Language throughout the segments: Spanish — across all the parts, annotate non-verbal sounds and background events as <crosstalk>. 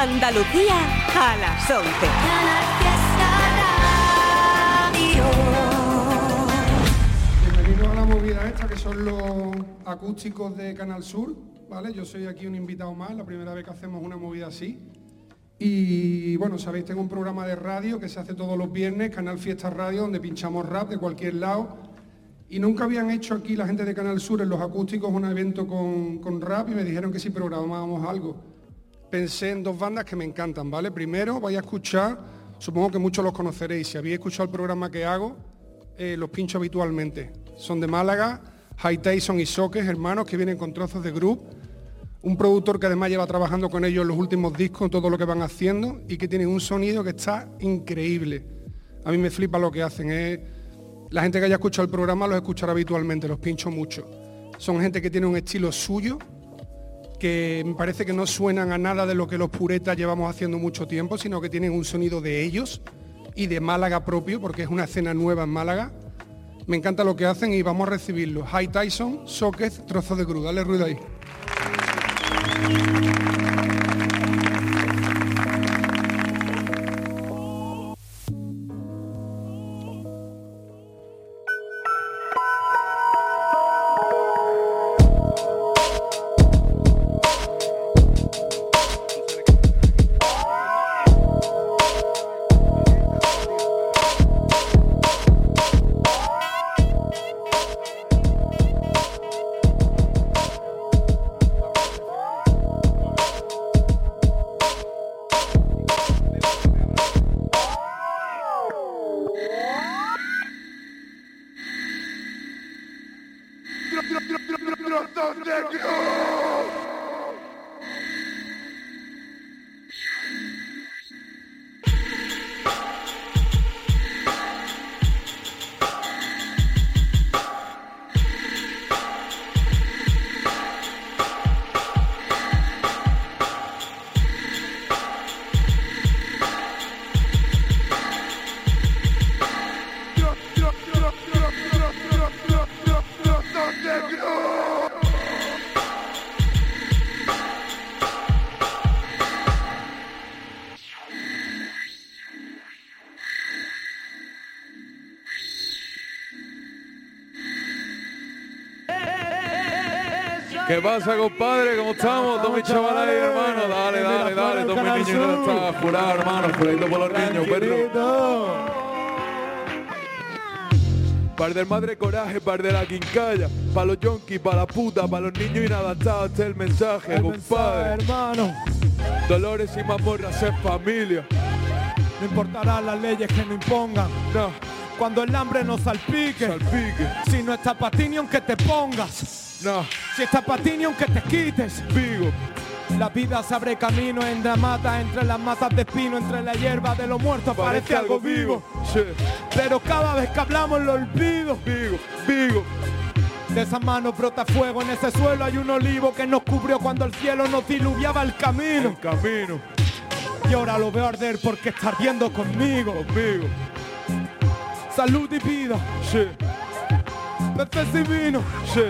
Andalucía a las 11. Bienvenidos a la movida esta que son los acústicos de Canal Sur, ¿vale? Yo soy aquí un invitado más, la primera vez que hacemos una movida así. Y bueno, sabéis, tengo un programa de radio que se hace todos los viernes, Canal Fiesta Radio, donde pinchamos rap de cualquier lado. Y nunca habían hecho aquí la gente de Canal Sur en los acústicos un evento con, con rap y me dijeron que si programábamos algo. Pensé en dos bandas que me encantan, ¿vale? Primero vais a escuchar, supongo que muchos los conoceréis, si habéis escuchado el programa que hago, eh, los pincho habitualmente. Son de Málaga, High Tyson y Soques, hermanos que vienen con trozos de group. Un productor que además lleva trabajando con ellos en los últimos discos, todo lo que van haciendo y que tienen un sonido que está increíble. A mí me flipa lo que hacen. eh. La gente que haya escuchado el programa los escuchará habitualmente, los pincho mucho. Son gente que tiene un estilo suyo, que me parece que no suenan a nada de lo que los puretas llevamos haciendo mucho tiempo, sino que tienen un sonido de ellos y de Málaga propio, porque es una escena nueva en Málaga. Me encanta lo que hacen y vamos a recibirlo. High Tyson, Socket, trozo de crudo. Dale ruido ahí. Malditos de Dios. ¿Qué pasa, compadre? ¿Cómo estamos? Todos mis chavales, hermano. Dale, dale, dale. Todos mis niños que no están jurados, hermano. Juradito por los niños, perro. Par del madre coraje, par de la quincalla. Pa' los yonkis, pa' la puta, pa' los niños inadaptados. Este es el mensaje, compadre. hermano. Dolores y mazmorras es familia. No importarán las leyes que no impongan. No, Cuando el hambre nos salpique. salpique. Si no está para ti ni aunque te pongas. No, Si está para ti ni aunque te quites. Vigo. La vida se abre camino en la mata, entre las matas de espino, entre la hierba de los muertos, parece algo vivo. Sí, Pero cada vez que hablamos lo olvido. Vigo, Vigo. De esas manos brota fuego, en ese suelo hay un olivo que nos cubrió cuando el cielo nos diluviaba el camino. El camino. Y ahora lo veo arder porque está ardiendo conmigo. Conmigo. Salud y vida, Sí, peces y vino. sí.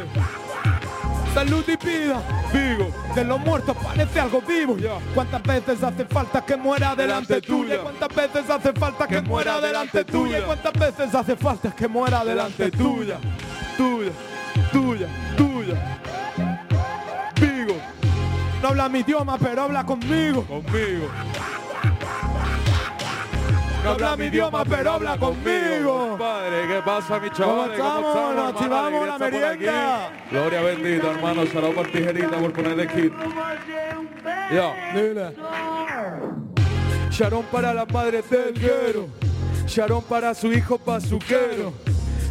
Salud y vida. Vigo. De los muertos parece algo vivo. ¿Cuántas veces hace falta que muera delante Delante tuya? ¿Cuántas veces hace falta que, Que muera delante tuya? ¿Cuántas veces hace falta que muera delante tuya, tuya, tuya, tuya. Vigo, No habla mi idioma, pero habla conmigo. conmigo. No habla mi idioma, pero habla conmigo. Padre, ¿qué pasa, mi ¿Cómo chavales? estamos? Nos activamos la merienda. Gloria bendita, hermano. Sarao por tijerita por ponerle kit. Ya. Dile. Sharon para las madres del guero. Sharon para su hijo bazuquero.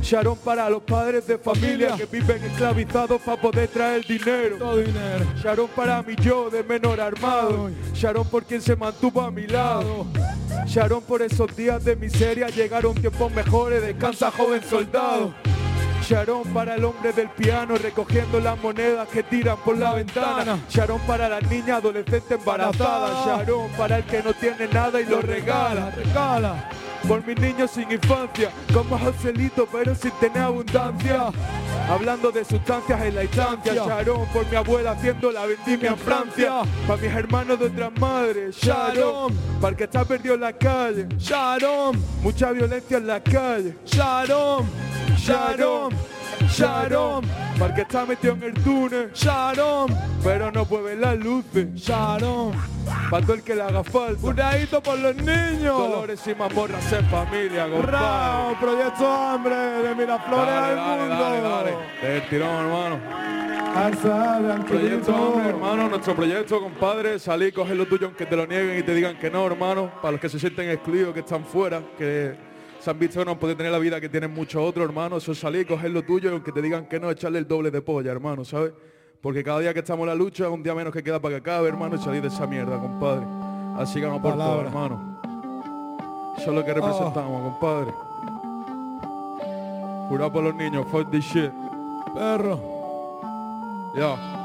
Sharon para los padres de familia que viven esclavizados para poder traer dinero. Todo dinero. Sharon para mi yo de menor armado. Sharon por quien se mantuvo a mi lado. Sharon por esos días de miseria llegaron tiempos mejores. Descansa joven soldado. Sharon para el hombre del piano recogiendo las monedas que tiran por la ventana. Sharon para la niña adolescente embarazada. Sharon para el que no tiene nada y lo regala. Regala. Por mis niños sin infancia, como Joselito pero sin tener abundancia. Hablando de sustancias en la instancia, Sharon por mi abuela haciendo la vendimia en Francia. Para mis hermanos de otras madres, Sharon. Para el que está perdido en la calle, Sharon, mucha violencia en la calle, Sharon, Sharon, Sharon, para el que está metido en el túnel, Sharon, pero no puede ver las luces. Sharon. Para todo el que le haga falta. Un dadito por los niños. Dolores y mazmorras en familia, compadre. proyecto hambre de Miraflores Dale, al dale, mundo. dale, dale. Del tirón, hermano. Proyecto hombre, hermano, nuestro proyecto, compadre, salir, coger lo tuyo aunque te lo nieguen y te digan que no, hermano, para los que se sienten excluidos, que están fuera, que han visto que no podido tener la vida que tienen muchos otros, hermano, eso es salir, coger lo tuyo y aunque te digan que no, echarle el doble de polla, hermano, ¿sabes? Porque cada día que estamos en la lucha es un día menos que queda para que acabe, hermano, y salir de esa mierda, compadre. Así que vamos por todo, hermano. Eso es lo que representamos, compadre. Jurado por los niños, fuck this shit. Perro. Ya.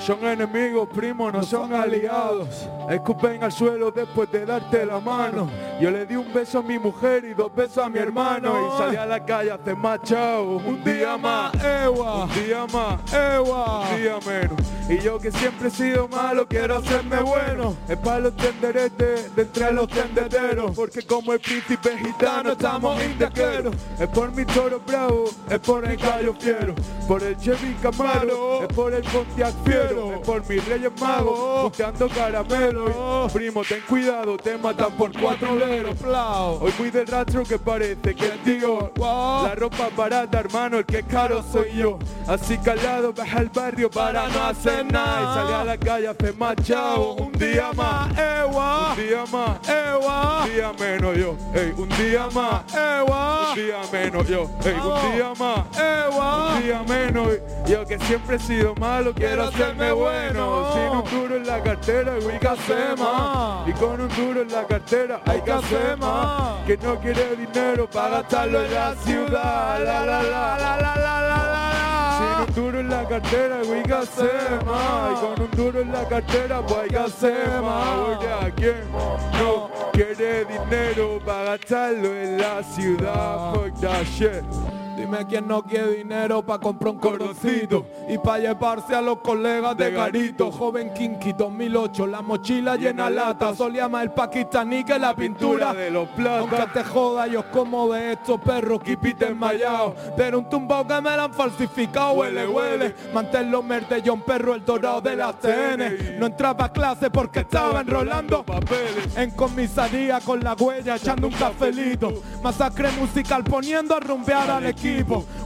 Son enemigos, primos, no son aliados. Escupen al suelo después de darte la mano. Yo le di un beso a mi mujer y dos besos a mi hermano. Y salí a la calle a hacer más. Un día más, Ewa, un día más, Ewa. un día menos. Y yo que siempre he sido malo, quiero hacerme bueno. Es para los tenderetes de entre los tendederos. Porque como el príncipe gitano estamos indequeros. Es por mi toro bravo, es por el gallo fiero. Por el Chevy Camaro, es por el Pontiac fiero. Es por mis reyes magos, buscando caramelo. Primo, ten cuidado, te matan por cuatro Hoy muy del rastro que parece que es Dior Wow. La ropa es barata, hermano, el que es caro soy yo. Así que al lado baja al barrio para no hacer nada. Y salí a la calle a hacer más chao. Un día más, Ewa, un día más. Ewa, Un día menos yo, ey, un día más. Ewa, Un día menos yo, ey, un día más. Ewa. un día menos y yo que siempre he sido malo quiero hacerme bueno. sin un duro en la cartera hay que y con un duro en la cartera hay que que no quiere dinero para gastarlo en la ciudad. La la la la la la la la. Sin un duro en la cartera, güey, que Y con un duro en la cartera, pues que Oye, ¿quién no quiere dinero para gastarlo en la ciudad? Fuck that shit. Dime quién no quiere dinero para comprar un cordoncito y para llevarse a los colegas de De garito. garito. Joven Kinky 2008, la mochila llena lata, solía más el pakistaní que la pintura. pintura de los Aunque platas te joda, yo como de estos perros kipite enmayado. Pero un tumbao que me la han falsificado, huele, Huele. Manténlo merde, John Perro, el dorado de la TN. No entraba a clase porque estaba enrolando papeles en comisaría con la huella echando un cafelito. Masacre musical poniendo a rumbear al equipo.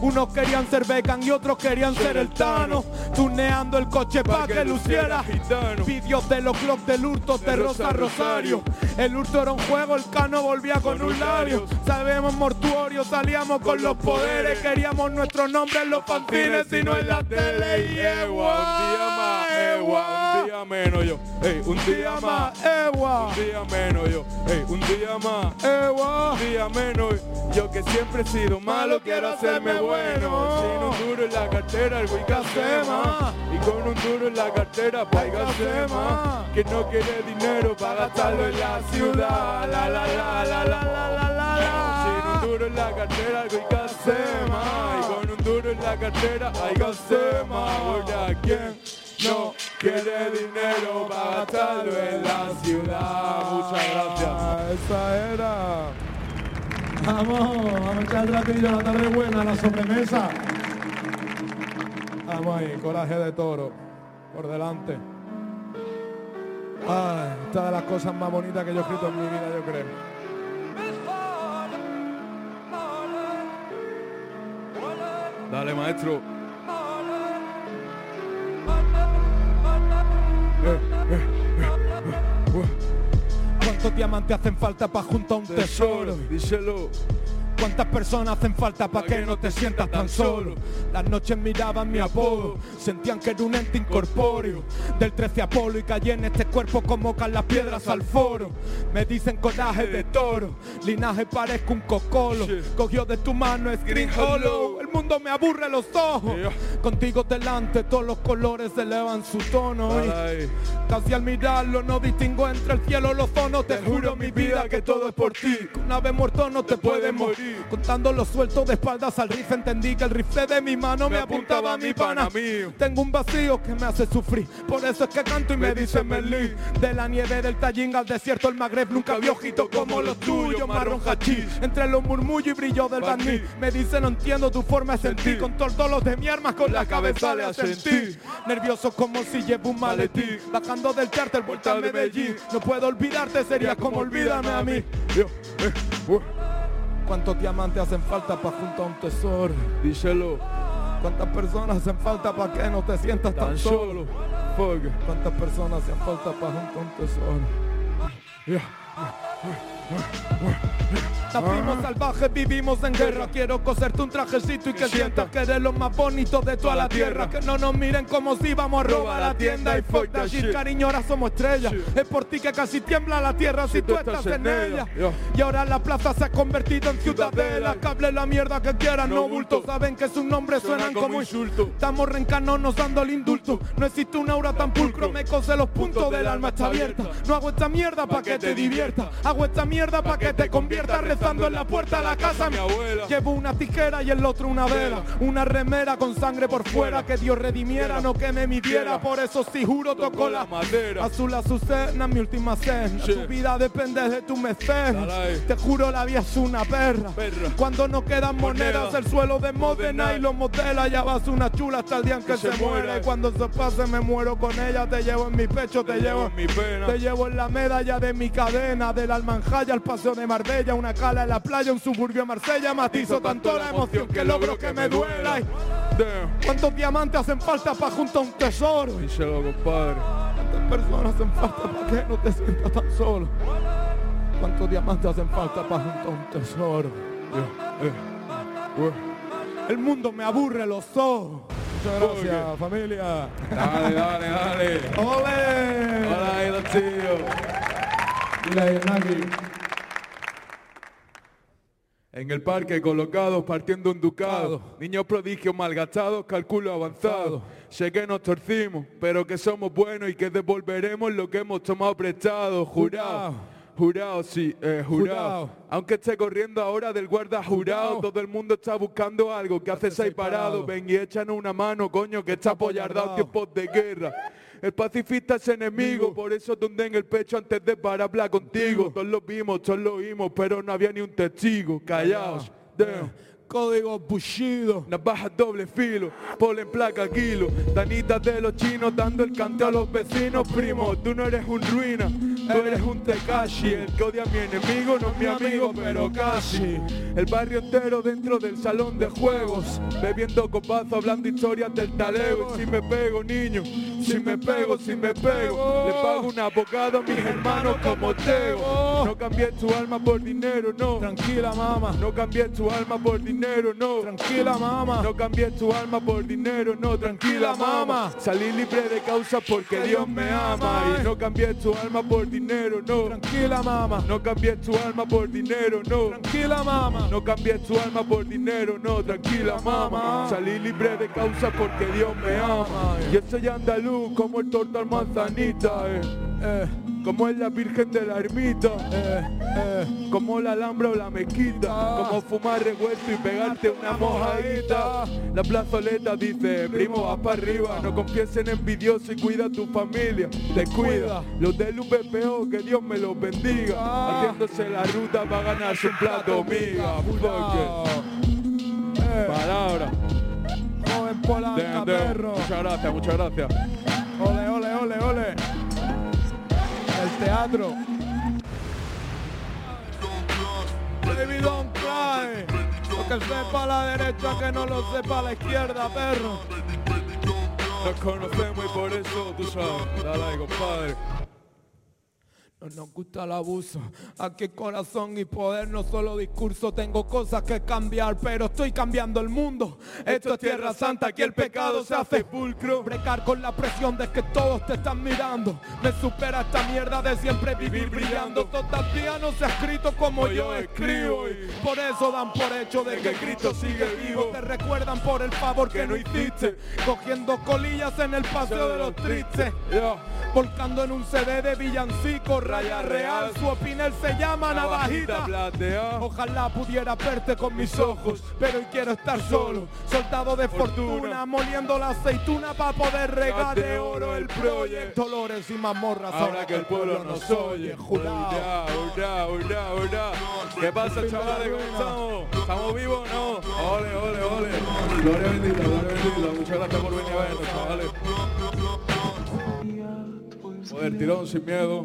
Unos querían ser vegan y otros querían ser el Tano. Tuneando el coche pa' que luciera. gitano Vídeos de los clubs del hurto de Rosa Rosa Rosario. El hurto era un juego, el cano volvía con, un labio. Sabemos mortuorio, salíamos con, los poderes. Queríamos nuestros nombres en los fanzines y no en la tele. Y Ewa, un día más, Ewa, un día menos yo, ey, un día más, Ewa, un día menos yo, ey, un día más, Ewa. un día menos. Yo que siempre he sido malo, quiero hacerme bueno. Sin un duro en la cartera, el hacer más. Y con un duro en la cartera, pues que hacer más. Que no quiere dinero para gastarlo en la ciudad. La la la la la la la la la. Sin un duro en la cartera, que hacer más. Y con un duro en la cartera, hay más. Porque a quien no quiere dinero para gastarlo en la ciudad. Muchas gracias. Esa era. Vamos, vamos a echar el ratillo, la tarde buena, la sobremesa. Vamos ahí, coraje de toro. Por delante. Ay, esta de las cosas más bonitas que yo he escrito en mi vida, yo creo. Dale, maestro. ¿Cuántos diamantes hacen falta para juntar un tesoro? Díselo. ¿Cuántas personas hacen falta para que no te sientas tan solo? Las noches miraban mi apodo, sentían que era un ente incorpóreo. Del 13 Apolo y caí en este cuerpo como caen las piedras al foro. Me dicen coraje de toro, linaje parezco un cocolo. Cogió de tu mano es Green Hollow. El mundo me aburre los ojos. Contigo delante todos los colores elevan su tono. y casi al mirarlo no distingo entre el cielo y los zonos. Te juro mi vida que todo es por ti. Una vez muerto no te puedes morir. Contando los sueltos de espaldas al riff entendí que el rifle de mi mano me, apuntaba a mi pana. Tengo un vacío que me hace sufrir. Por eso es que canto y me dicen Merlí. De la nieve del Tallín al desierto el Magreb nunca vio ojitos como los tuyos. Marrón hachís. Entre los murmullos y brillo del barniz. Me dice no entiendo tu forma de sentir. Con todos los de mi armas con la cabeza le asentí. Nervioso como si llevo un maletín. Bajando del charter vuelta a Medellín. No puedo olvidarte, sería como olvídame a mí. ¿Cuántos diamantes hacen falta para juntar un tesoro? Díselo, ¿Cuántas personas hacen falta para que no te sientas tan, tan solo? Fuck. ¿Cuántas personas hacen falta para juntar un tesoro? Nacimos salvajes, vivimos en guerra. Quiero coserte un trajecito y que sientas que eres lo más bonito de toda la tierra. Que no nos miren como si íbamos a robar la tienda y fuck that shit. Cariño, ahora somos estrellas. Es por ti que casi tiembla la tierra si tú estás en ella. Y ahora la plaza se ha convertido en ciudadela. Que hable la mierda que quieran, no bulto. Saben que sus nombres suenan como insulto. Estamos reencarnados dando el indulto. No existe un aura tan pulcro, me cose los puntos del alma está abierta. No hago esta mierda pa' que te divierta. Hago esta mierda pa' que te conviertas rezando en la puerta de la casa. Mi abuela. Llevo una tijera y el otro una vela. Una remera con sangre por fuera. Que Dios redimiera, no que me midiera. Por eso sí juro tocó la madera. Azul azucena, mi última cena. Tu vida depende de tu mecenas. Te juro la vida es una perra. Cuando no quedan monedas, Moneda. el suelo de Modena y los modela. Ya vas una chula hasta el día en que, se, muera. Y cuando se pase me muero con ella. Te llevo en mi pecho, te, llevo en mi pena. Te llevo en la medalla de mi cadena. Del Almanjaya al paseo de Marbella. Una cala en la playa, un suburbio de Marsella. Matizo tanto la emoción que logro que me duela. ¿Cuántos diamantes hacen falta para juntar un tesoro? Díselo, compadre. ¿Cuántas personas hacen falta para que no te sientas tan solo? ¿Cuántos diamantes hacen falta para juntar un tesoro? Eh. El mundo me aburre los ojos. Muchas gracias, familia. Dale, dale, dale. <laughs> ¡Ole! Hola, ahí los tíos. En el parque colocados partiendo un ducado, niños prodigios malgastados, cálculo avanzado. Sé que nos torcimos, pero que somos buenos y que devolveremos lo que hemos tomado prestado. Jurado, jurado, sí, eh, jurado. Jurado. Aunque esté corriendo ahora del guarda jurado, todo el mundo está buscando algo que haces ahí parado. Ven y échanos una mano, coño, que está apoyardado tiempos de guerra. El pacifista es enemigo, por eso tunde en el pecho antes de para hablar contigo. Todos lo vimos, todos lo oímos, pero no había ni un testigo. Callaos. Damn. Código Bushido. Navajas doble filo, polen placa kilo, danitas de los chinos dando el cante a los vecinos, primo, tú no eres un ruina, tú eres un Tekashi, el que odia a mi enemigo no es mi amigo, pero casi. El barrio entero dentro del salón de juegos, bebiendo copazo, hablando historias del talego, y si me pego, niño, si me pego, si me pego, le pago un abogado a mis hermanos como Teo. No cambié tu alma por dinero, no. Tranquila, mamá. No cambié tu alma por dinero, no. Tranquila, mamá. No cambié tu alma por dinero, no. Tranquila, mamá. Salí libre de causa porque Dios me ama. Y no cambié tu alma por dinero, no. Tranquila, mamá. No cambié tu alma por dinero, no. Tranquila, mamá. No cambié tu alma por dinero, no, tranquila mamá. Salí libre de causa porque Dios me ama. Yo soy andaluz como el torta al manzanita, eh. Eh, Como es la virgen de la ermita, eh, eh. como la alhambra o la mezquita, como fumar revuelto y pegarte una mojadita. La plazoleta dice, primo, vas para arriba, no confíes en envidioso y cuida a tu familia, te cuida. Los del VPO, que Dios me los bendiga, haciéndose la ruta para ganarse un plato miga. Palabra. joven polanca, perro. Muchas gracias, muchas gracias. Ole, ole, ole, ole. Teatro. Baby, don't. Lo que sepa la derecha, que no lo sepa la izquierda, perro. Nos conocemos y por eso, tú sabes, dale compadre. No nos gusta el abuso, aquí corazón y poder, no solo discurso, tengo cosas que cambiar, pero estoy cambiando el mundo. Esto es Tierra Santa, aquí el pecado se hace pulcro. Brecar con la presión de que todos te están mirando, me supera esta mierda de siempre vivir brillando. Todavía no se ha escrito como yo escribo, y por eso dan por hecho de que Cristo sigue vivo. Te recuerdan por el favor que no hiciste, cogiendo colillas en el paseo de los tristes, volcando en un CD de villancico raya real, su opinel se llama navajita. Ojalá pudiera verte con mis ojos, pero hoy quiero estar solo. Soldado de fortuna, moliendo la aceituna para poder regar de oro el proyecto. Dolores y mazmorras, Ahora que el pueblo nos oye, jurado. hurra, hurra, hurra. ¿Qué pasa, chavales? ¿Cómo estamos? ¿Estamos vivos o no? Ole, ole, ole. Gloria bendita, gloria bendita. Muchas gracias por venir a vernos, chavales. Joder, tirón sin miedo.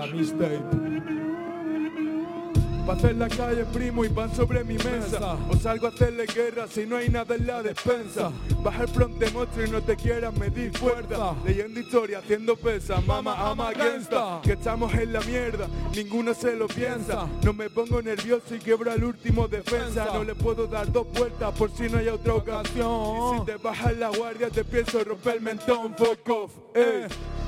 A mistake. Pasa en la calle, primo, y van sobre mi mesa. O salgo a hacerle guerra si no hay nada en la despensa. Baja el fronte monstruo y no te quieras medir fuerza. Leyendo historia, haciendo pesa. Mama, ama, gangsta. Que estamos en la mierda, ninguno se lo piensa. No me pongo nervioso y quiebro al último defensa. No le puedo dar dos vueltas por si no hay otra ocasión. Y si te bajas la guardia, te pienso romper el mentón. Fuck off, eh.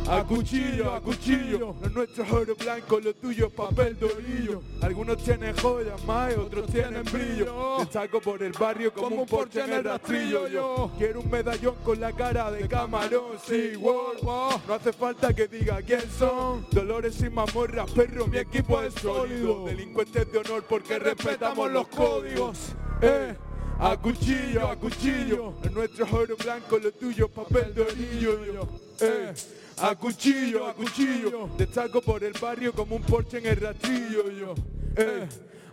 A cuchillo, a cuchillo. Lo nuestro es oro blanco, lo tuyo es papel dorillo. Algunos tienen joyas más, otros tienen brillo. Te saco por el barrio como un porche en el rastrillo. Yo quiero un medallón con la cara de camarón. Sí, wow, wow. No hace falta que diga quién son. Dolores y mazmorras, perro, mi equipo es sólido. Delincuentes de honor porque respetamos los códigos. Eh. A cuchillo, a cuchillo, el nuestro es oro blanco, lo tuyo papel dorillo. Yo, eh. A cuchillo, a cuchillo, destaco por el barrio como un porche en el rastrillo. Yo, eh.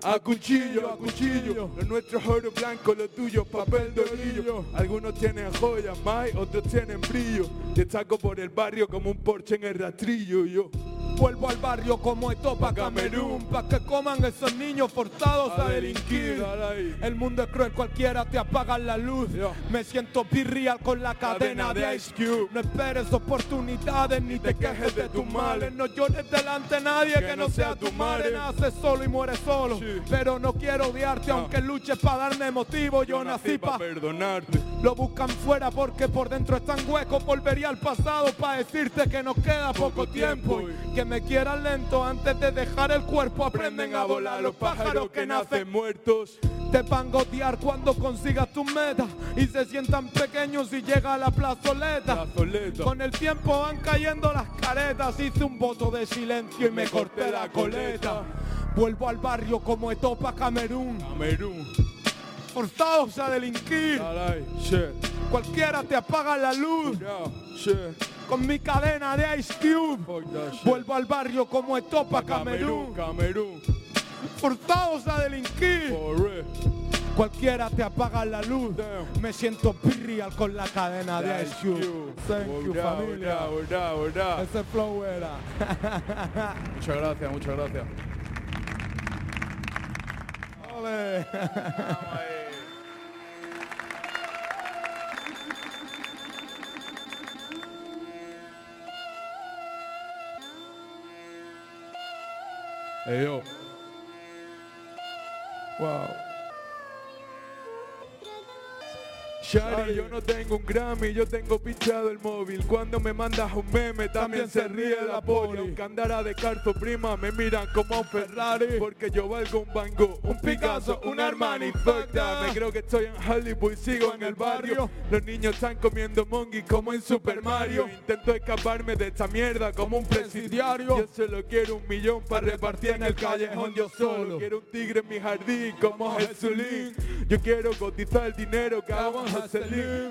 A cuchillo, a cuchillo, lo nuestro es oro blanco, lo tuyo es papel dorillo. Algunos tienen joyas más, otros tienen brillo. Destaco por el barrio como un porche en el rastrillo. Yo. Vuelvo al barrio como Etopa Camerún, pa' que coman esos niños forzados a, A delinquir. El mundo es cruel, cualquiera te apaga la luz. Me siento pirreal con la cadena, de Ice Cube. No esperes oportunidades ni te quejes de tus males. No llores delante de nadie que, no sea tu madre. Naces solo y mueres solo. Sí. Pero no quiero odiarte, aunque luches para darme motivo. Yo, nací pa' pa' perdonarte. Lo buscan fuera porque por dentro están huecos. Volvería al pasado para decirte que nos queda poco, tiempo y Que me quieran lento antes de dejar el cuerpo. Aprenden a volar los pájaros que nacen. muertos. Te van a odiar cuando consigas tus metas. Y se sientan pequeños si llega a la plazoleta. Plazoleta. Con el tiempo van cayendo las caretas. Hice un voto de silencio y me corté la coleta. Vuelvo al barrio como Etopa Camerún. Camerún. Forzados a delinquir. Shit. Cualquiera te apaga la luz. Yeah. Shit. Con mi cadena de Ice Cube. Vuelvo al barrio como Etopa Camerún. Camerún. Forzados a delinquir. Cualquiera te apaga la luz. Me siento pirreal con la cadena de Ice Cube. Thank you, familia. Ese flow era. <laughs> Muchas gracias, muchas gracias. Ole. Hey, <laughs> yo. Wow. Shari, yo no tengo un Grammy, yo tengo pinchado el móvil. Cuando me mandas un meme, también, se ríe la poli. Aunque andara de carto prima, me miran como un Ferrari. Porque yo valgo un Van Gogh, un Picasso, un Armani. Fuck that. Me creo que estoy en Hollywood y sigo en el barrio. Los niños están comiendo mongi como en Super Mario. Intento escaparme de esta mierda como un presidiario. Yo solo quiero un millón para repartir en el callejón yo solo. Quiero un tigre en mi jardín como Jesulín. Yo quiero cotizar el dinero que hago en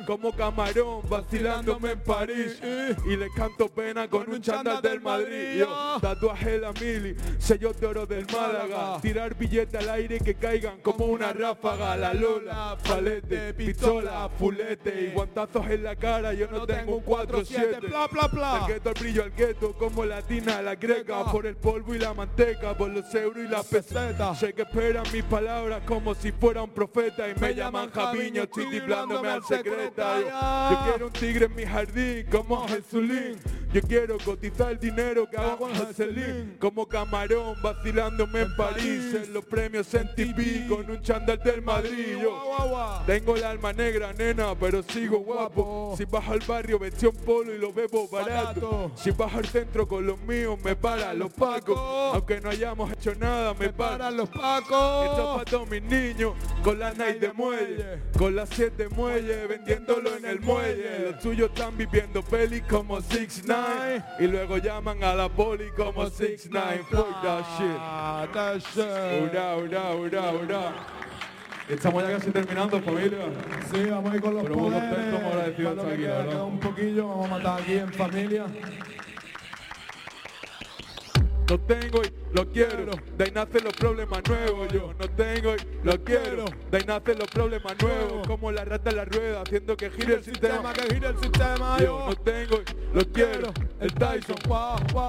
Como camarón vacilándome en París. Y le canto pena con un chándal del Madrid. Yo, tatuaje de la mili, sellos de oro del Málaga. Tirar billetes al aire que caigan como una ráfaga. La Lola, palete, pistola, fulete y guantazos en la cara. Yo no tengo un 4-7. Bla, bla, bla. Del gueto al brillo al gueto, como latina la greca. Por el polvo y la manteca, por los euros y las pesetas. Sé que esperan mis palabras como si fuera un profeta. Y me llaman Javiño, estoy al. Yo, quiero un tigre en mi jardín, como Jesulín. Yo quiero cotizar el dinero que hago con Hasselin. Como camarón vacilándome en París. En los premios en TV con un chándal del Madrid. Yo tengo el alma negra, nena, pero sigo guapo. Si bajo al barrio, vestido en polo y lo bebo barato. Si bajo al centro con los míos, me paran los pacos. Aunque no hayamos hecho nada, me paran los pacos. Esto es para todos mis niños, con la night de muelle, con las siete muelles, vendiéndolo en el muelle. Los tuyos están viviendo peli como 6 9 y luego llaman a la poli como 6 9 Fuck that shit. Ah, that shit. Ura, ura, ura, ura. Estamos ya casi terminando, familia. Sí, vamos a ir con los Pero poderes. contento, muy agradecido de Para lo estar que aquí, verdad. un poquillo, vamos a matar aquí en familia. No tengo y lo quiero, de ahí nacen los problemas nuevos. Yo no tengo y lo quiero, de ahí nacen los problemas nuevos. Como la rata en la rueda, haciendo que gire el sistema. que gire el sistema, Yo no tengo y lo quiero, el Tyson.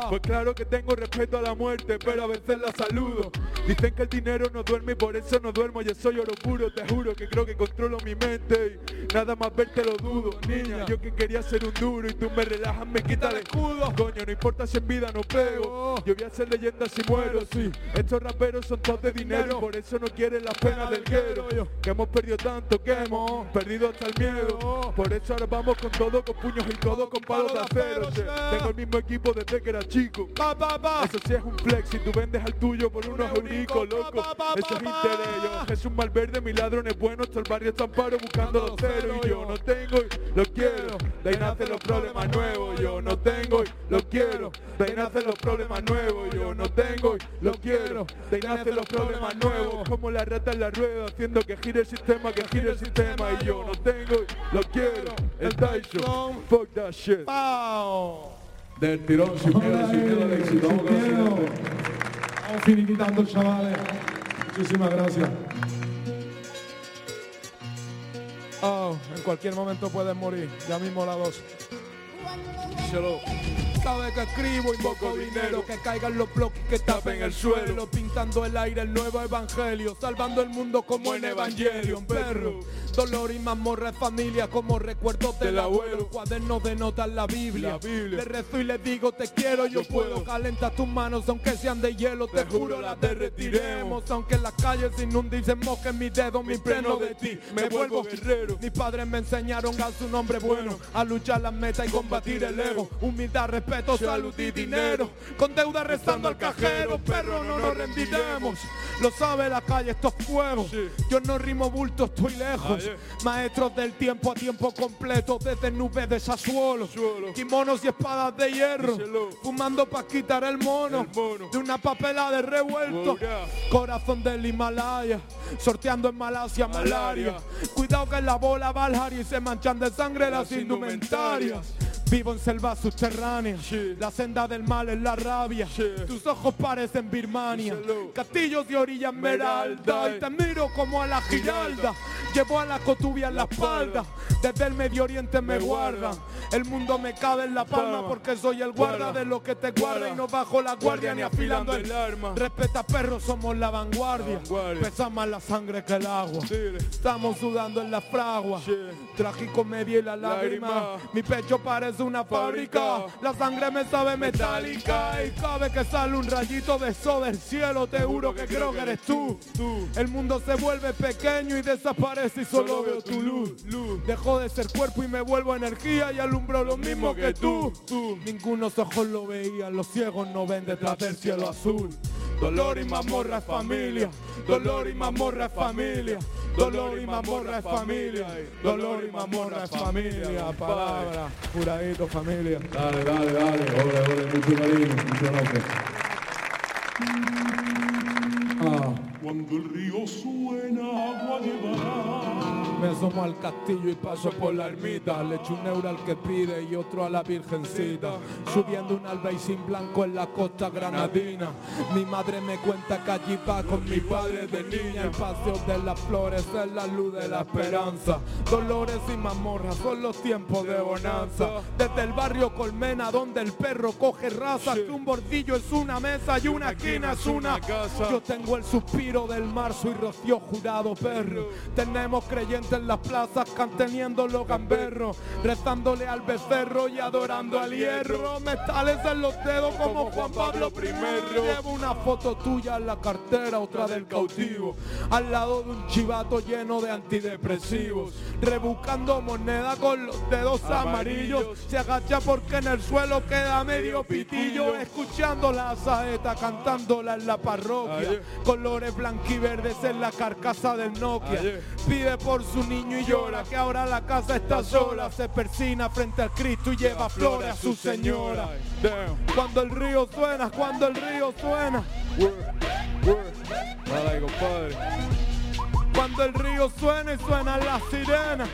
Pues claro que tengo respeto a la muerte, pero a veces la saludo. Dicen que el dinero no duerme y por eso no duermo. Yo soy oro puro, te juro que creo que controlo mi mente. Y nada más verte lo dudo, niña. Yo que quería ser un duro y tú me relajas, me quitas el escudo. Coño, no importa si en vida no pego. Yo voy a ser leyenda si muero, sí. Estos raperos son todos de dinero por eso no quieren las penas del guero. Que hemos perdido tanto, que hemos perdido hasta el miedo. Por eso ahora vamos con todo, con puños y todo, con palos de acero. Tengo el mismo equipo desde que era chico. Eso sí es un flex, si tú vendes al tuyo por unos euricos, loco. Eso es interés. Yo, Jesús Malverde, mi ladrón es bueno, todo el barrio está en paro buscando los ceros. Y yo no tengo y lo quiero, de ahí nacen los problemas nuevos. Yo no tengo y lo quiero, de ahí nacen los problemas nuevos. Yo no tengo y lo quiero, nacen los problemas nuevos. Como la rata en la rueda, haciendo que gire el sistema, que gire el sistema. Y yo no tengo y lo quiero, el Tyson, fuck that shit. Del tirón, sin miedo, sin miedo al éxito. Vamos finiquitando, chavales. Muchísimas gracias. Oh, en cualquier momento puedes morir. Ya mismo la dos. Sabe que escribo y Poco poco dinero, que caigan los bloques que tapen el suelo, pintando el aire el nuevo evangelio, salvando el mundo como en Evangelion, perro. Dolor y mazmorra familia como recuerdos del Del abuelo, cuadernos de notas la Biblia. La Biblia. Le rezo y le digo te quiero, yo Yo puedo. puedo. Calenta tus manos aunque sean de hielo, te, juro las derretiremos. Aunque las calles inunden se mojen mis dedos, me impreno de ti, me vuelvo guerrero. Mis padres me enseñaron a su nombre bueno, a luchar las metas y combatir el ego. Humildad, respeto, salud y dinero. Con deuda rezando al cajero, perro, no nos rendiremos. Lo sabe la calle, estos fuegos. Yo no rimo bulto, estoy lejos. Maestros del tiempo a tiempo completo, desde nubes de Sassuolo. Kimonos y espadas de hierro. Fumando pa' quitar el mono. De una papela de revuelto. Corazón del Himalaya. Sorteando en Malasia malaria. Cuidado que la bola va y se manchan de sangre Las indumentarias. Vivo en selvas subterráneas. Sí. La senda del mal es la rabia. Sí. Tus ojos parecen Birmania. Castillos de orilla esmeralda. Y te miro como a la giralda. Llevo a la cotubia en la espalda. Desde el Medio Oriente me Me guardan. guardan. El mundo me cabe en la palma porque soy el guarda de lo que te guarda y no bajo la guardia ni afilando el arma. Respeta perros, somos la vanguardia. Pesa más la sangre que el agua. Estamos sudando en la fragua. Trágico media y la lágrima. Mi pecho parece una fábrica. La sangre me sabe metálica. Y cabe que sale un rayito de sol del cielo. Te juro que creo que eres tú. El mundo se vuelve pequeño y desaparece y solo veo tu luz. Dejo de ser cuerpo y me vuelvo energía y alumbro lo mismo que tú. Ningunos ojos lo veían, los ciegos no ven detrás del cielo azul. Dolor y mazmorra es familia, dolor y mazmorra es familia, dolor y mazmorra es familia, dolor y mazmorra es familia. Palabra, juradito familia. Dale, dale, dale. Ole, ole, mucho cariño, mucho gracias. Ah, Cuando el río suena, agua llevará. Me asomo al castillo y paso por la ermita. Le echo un euro al que pide y otro a la virgencita. Subiendo un albaicín blanco en la costa granadina. Mi madre me cuenta que allí va con mi padre de niña. El paseo de las flores es la luz de la esperanza. Dolores y mazmorras son los tiempos de bonanza. Desde el barrio Colmena donde el perro coge raza. Que un bordillo es una mesa y una esquina es una casa. Yo tengo el suspiro Ramiro del Marzo y Rocío Jurado, perro. Tenemos creyentes en las plazas canteniendo los gamberros, rezándole al becerro y adorando al hierro. Metales en los dedos como Juan Pablo I. Llevo una foto tuya en la cartera, otra del cautivo, al lado de un chivato lleno de antidepresivos, rebuscando moneda con los dedos amarillos. Se agacha porque en el suelo queda medio pitillo, escuchando la saeta, cantándola en la parroquia, colores blanquiverdes en la carcasa del Nokia. Pide por su niño y llora que ahora la casa está sola, se persina frente al Cristo y lleva flores a su señora. Cuando el río suena, cuando el río suena. Dale, compadre. Cuando el río suena y suenan las sirenas.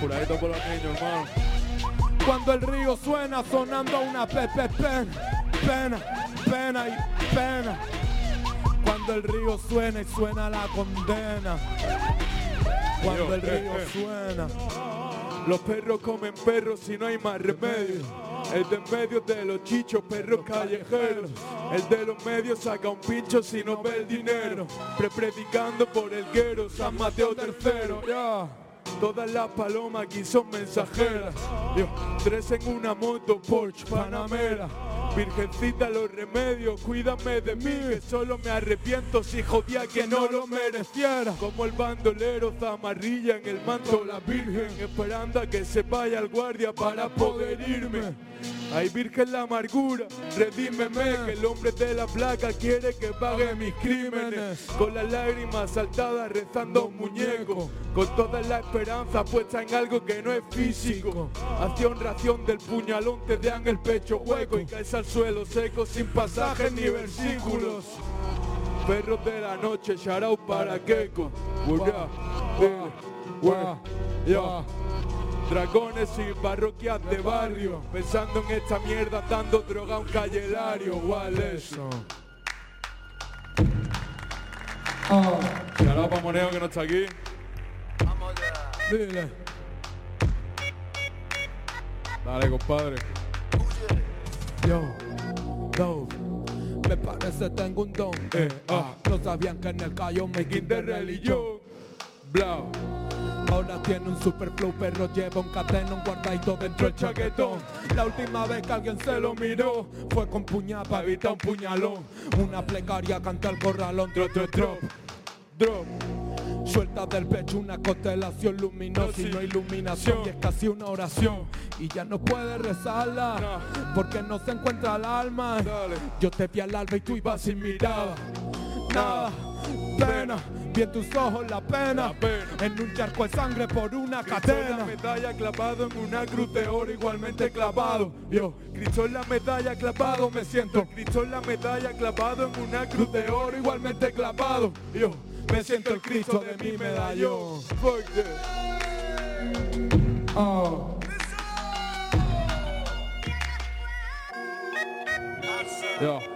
Por los niños, hermano. Cuando el río suena sonando una pepe pena, pena, pena y pena. Cuando el río suena y suena la condena. Cuando el río suena. Los perros comen perros si no hay más remedio. El de en medio de los chichos, perros callejeros. El de los medios saca un pincho si no ve el dinero. Pre predicando por el guero, San Mateo tercero. ya. Todas las palomas aquí son mensajeras. Tres en una moto, Porsche, Panamera. Virgencita, los remedios, cuídame de mí, que solo me arrepiento si jodía que no lo mereciera. Como el bandolero zamarrilla en el manto la virgen, esperando a que se vaya el guardia para poder irme. Ay virgen la amargura, redímeme que el hombre de la placa quiere que pague mis crímenes. Con las lágrimas saltadas rezando un muñeco, con toda la esperanza puesta en algo que no es físico. Acción, ración del puñalón te dan el pecho hueco y caes al suelo seco sin pasajes ni versículos. Perros de la noche, shout para ya. Dragones y parroquias de barrio, pensando en esta mierda, dando droga a un callelario. ¿Cuál es eso? Shout para Moneo que no está aquí. Dile. Dale, compadre. Yo, yo, me parece tengo un don. Eh, ah. No sabían que en el callo me de religión. Blau. Ahora tiene un super flow, perro lleva un cadeno, un guardadito dentro del chaquetón. La última vez que alguien se lo miró fue con puñal para evitar un puñalón. Una plegaria canta el corralón, drop, drop, drop, drop. Suelta del pecho una constelación luminosa y no iluminación y es casi una oración y ya no puedes rezarla porque no se encuentra el alma. Dale. Yo te vi al alba y tú ibas sin mirada. Nada, pena, vi en tus ojos la pena, La pena. en un charco de sangre por una Cristo en la cadena. medalla clavado en una cruz de oro igualmente clavado. Yo, Cristo en la medalla clavado me siento. Cristo en la medalla clavado en una cruz de oro igualmente clavado. Yo, me siento el Cristo de mi medallón. Fuck. Oh, Yo.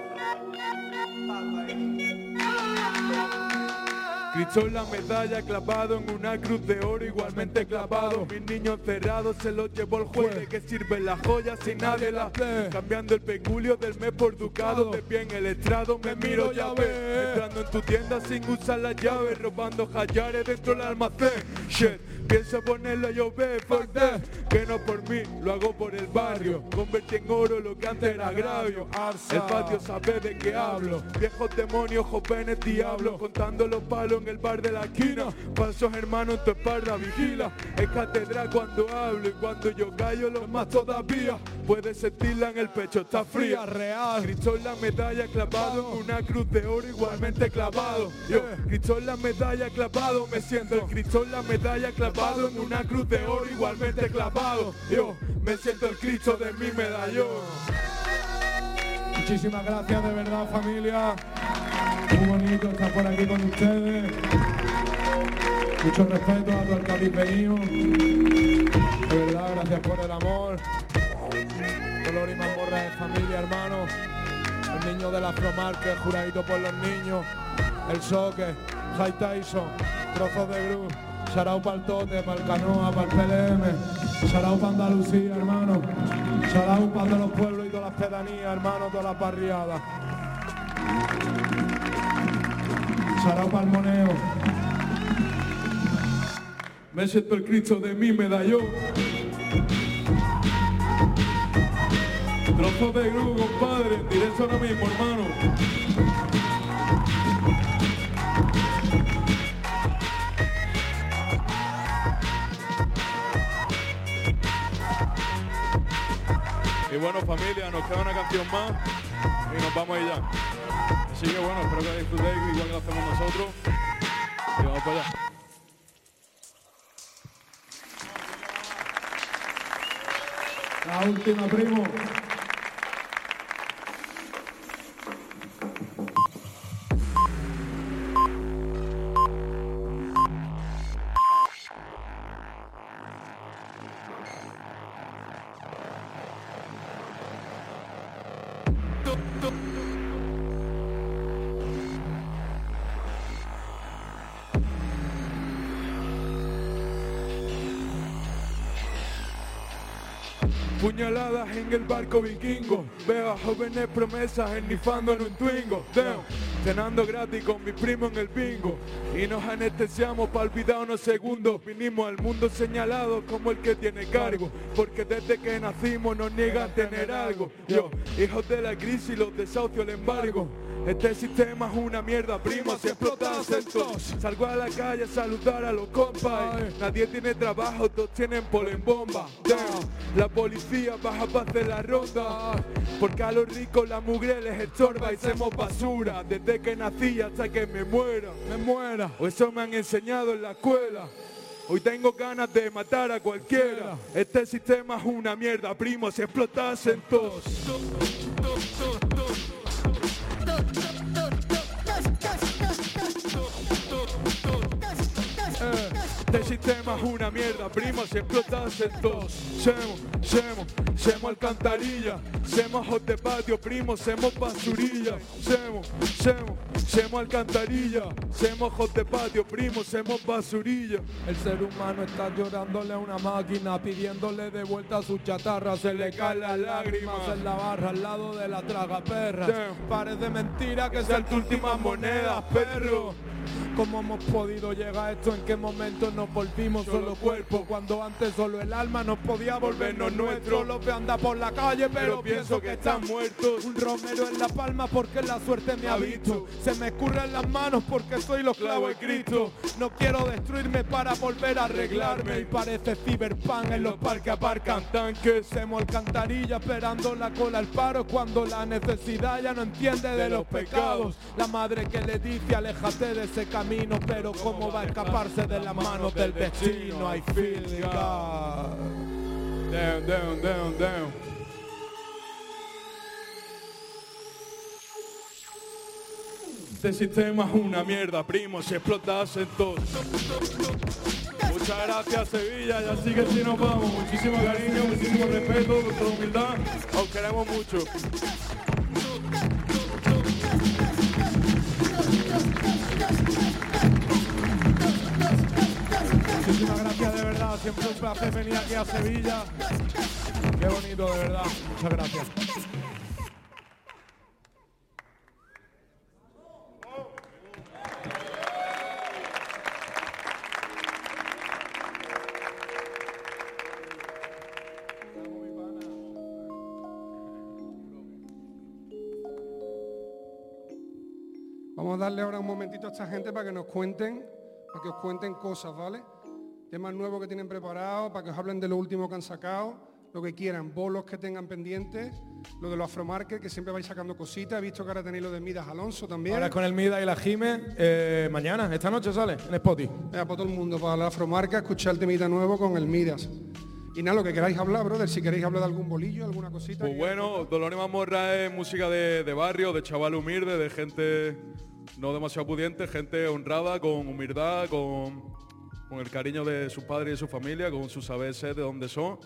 Cristo en la medalla clavado en una cruz de oro igualmente clavado. Mis niños cerrados se los llevó el juez. ¿De qué sirven las joyas si nadie las ve? Cambiando el peculio del mes por ducado. De pie en el estrado me miro ya ve. Entrando en tu tienda sin usar las llaves. Robando jayares dentro del almacén. Shit. Pienso ponerlo a llover, Que no por mí, lo hago por el barrio. Convertí en oro lo que antes era agravio. El patio sabe de qué hablo. Viejos demonios, jóvenes diablos Contando los palos en el bar de la esquina. Falsos hermanos en tu espalda, vigila. Es catedral cuando hablo Y cuando yo callo, los más todavía. Puedes sentirla en el pecho, está fría. Real. Cristo en la medalla clavado en una cruz de oro igualmente clavado. Yo, Cristo en la medalla clavado, me siento el Cristo en la medalla clavado en una cruz de oro igualmente clavado. Yo, me siento el Cristo de mi medallón. Muchísimas gracias de verdad familia. Muy bonito estar por aquí con ustedes. Mucho respeto a todo el venido. De verdad, gracias por el amor. Dolor y mazmorra de familia, hermano. El niño del Afromarket, juradito por los niños. El Soque, High Tyson, trozos de Gru. Sarao para el Tote, para el Canoa, para el PLM. Sarao para Andalucía, hermano. Sarao para todos los pueblos y todas las pedanías, hermano, todas las barriadas. Sarao Palmoneo. Me siento el Cristo de mi medallón. Trozo de gru, compadre, directo ahora mismo, hermano. Y bueno, familia, nos queda una canción más y nos vamos a ir ya. Así que bueno, espero que disfrutéis igual que lo hacemos nosotros. Y vamos para allá. La última, primo. Puñaladas en el barco vikingo. Veo a jóvenes promesas ennifando en un twingo. Damn. Cenando gratis con mi primo en el bingo. Y nos anestesiamos para olvidar unos segundos. Vinimos al mundo señalado como el que tiene cargo. Porque desde que nacimos nos niegan tener algo. Yo, hijos de la crisis, los desahucios, el embargo este sistema es una mierda, primo, si explotasen todos. Salgo a la calle a saludar a los compas. Nadie tiene trabajo, todos tienen polen bomba. Damn. La policía baja para hacer la ronda. Porque a los ricos la mugre les estorba y somos basura. Desde que nací hasta que me muera. Me muera. O eso me han enseñado en la escuela. Hoy tengo ganas de matar a cualquiera. Este sistema es una mierda, primo, si explotasen todos. Este sistema es una mierda, primo, si explotasen todos. Semos, semos, semos alcantarilla, semos hot de patio, primo, semos basurilla. Semos, semos, semos alcantarilla, semos hot de patio, primo, semos basurilla. El ser humano está llorándole a una máquina, pidiéndole de vuelta su chatarra. Se le caen las lágrimas en la barra al lado de la traga perra. Parece mentira que sean tus últimas monedas, perro. ¿Cómo hemos podido llegar a esto? ¿En qué momento nos volvimos solo cuerpo? Cuando antes solo el alma nos podía volvernos nuestro. Los veo andar por la calle, pero, pienso que están muertos. Un romero en la palma porque la suerte me ha visto. Se me escurren las manos porque soy los clavos de Cristo. No quiero destruirme para volver a arreglarme. Y parece Cyberpunk en los parques aparcan tanques. Semos alcantarilla esperando la cola al paro cuando la necesidad ya no entiende de los pecados. La madre que le dice aléjate de ese camino, pero cómo va a escaparse de las manos del destino. I feel God. Down, down, down, down. Este sistema es una mierda, primo, si explotasen todos. Muchas gracias Sevilla, ya sigue si nos vamos. Muchísimo cariño, muchísimo respeto, nuestra humildad. Os queremos mucho. Muchísimas gracias de verdad, siempre un placer venir aquí a Sevilla. Qué bonito de verdad, muchas gracias. Vamos a darle ahora un momentito a esta gente para que nos cuenten, para que os cuenten cosas, ¿vale? Temas nuevos que tienen preparados, para que os hablen de lo último que han sacado, lo que quieran, bolos que tengan pendientes, lo de los Afromarket, que siempre vais sacando cositas. He visto que ahora tenéis lo de Midas Alonso también. Ahora es con el Mida y la Jime, eh, mañana, esta noche sale en Spotify. Venga, para todo el mundo, para la Afromarca, escuchar el temita nuevo con el Midas. Y nada, lo que queráis hablar, brother, si queréis hablar de algún bolillo, alguna cosita. Pues bueno, Dolores Mamorra es música de, de barrio, de chaval humilde, de gente no demasiado pudiente, gente honrada, con humildad, con, con el cariño de sus padres y de su familia, con su saber ser de dónde son.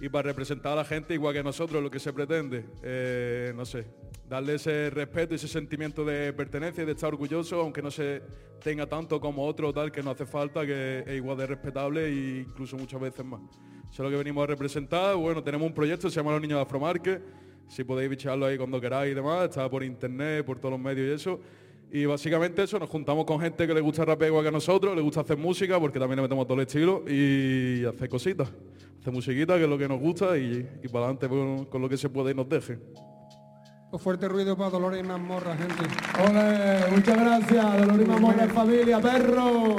Y para representar a la gente igual que nosotros, lo que se pretende, eh, no sé, darle ese respeto y ese sentimiento de pertenencia y de estar orgulloso, aunque no se tenga tanto como otro tal que no hace falta, que es igual de respetable e incluso muchas veces más. Eso es lo que venimos a representar. Bueno, tenemos un proyecto, se llama Los Niños de Afromarket. Si podéis bicharlo ahí cuando queráis y demás, está por internet, por todos los medios y eso. Y básicamente eso, nos juntamos con gente que le gusta rapear igual que a nosotros, le gusta hacer música, porque también le metemos todo el estilo, y hacer cositas. Hacer musiquita, que es lo que nos gusta, y, y para adelante con, con lo que se puede y nos deje. Un fuerte ruido para Dolores y Mazmorra, gente. Ole, muchas gracias, Dolores y familia, perro.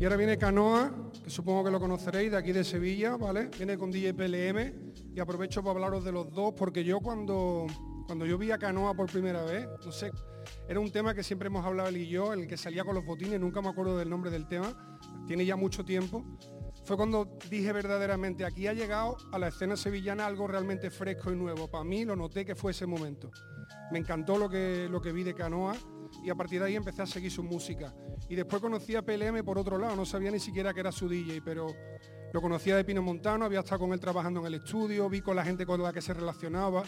Y ahora viene Canoa, que supongo que lo conoceréis, de aquí de Sevilla, ¿vale? Viene con DJ PLM y aprovecho para hablaros de los dos, porque yo cuando, cuando yo vi a Canoa por primera vez, no sé, era un tema que siempre hemos hablado él y yo, el que salía con los botines, nunca me acuerdo del nombre del tema, tiene ya mucho tiempo. Fue cuando dije verdaderamente, aquí ha llegado a la escena sevillana algo realmente fresco y nuevo. Para mí lo noté que fue ese momento. Me encantó lo que, lo que vi de Canoa y a partir de ahí empecé a seguir su música. Y después conocí a PLM por otro lado, no sabía ni siquiera que era su DJ, pero lo conocía de Pino Montano, había estado con él trabajando en el estudio, vi con la gente con la que se relacionaba.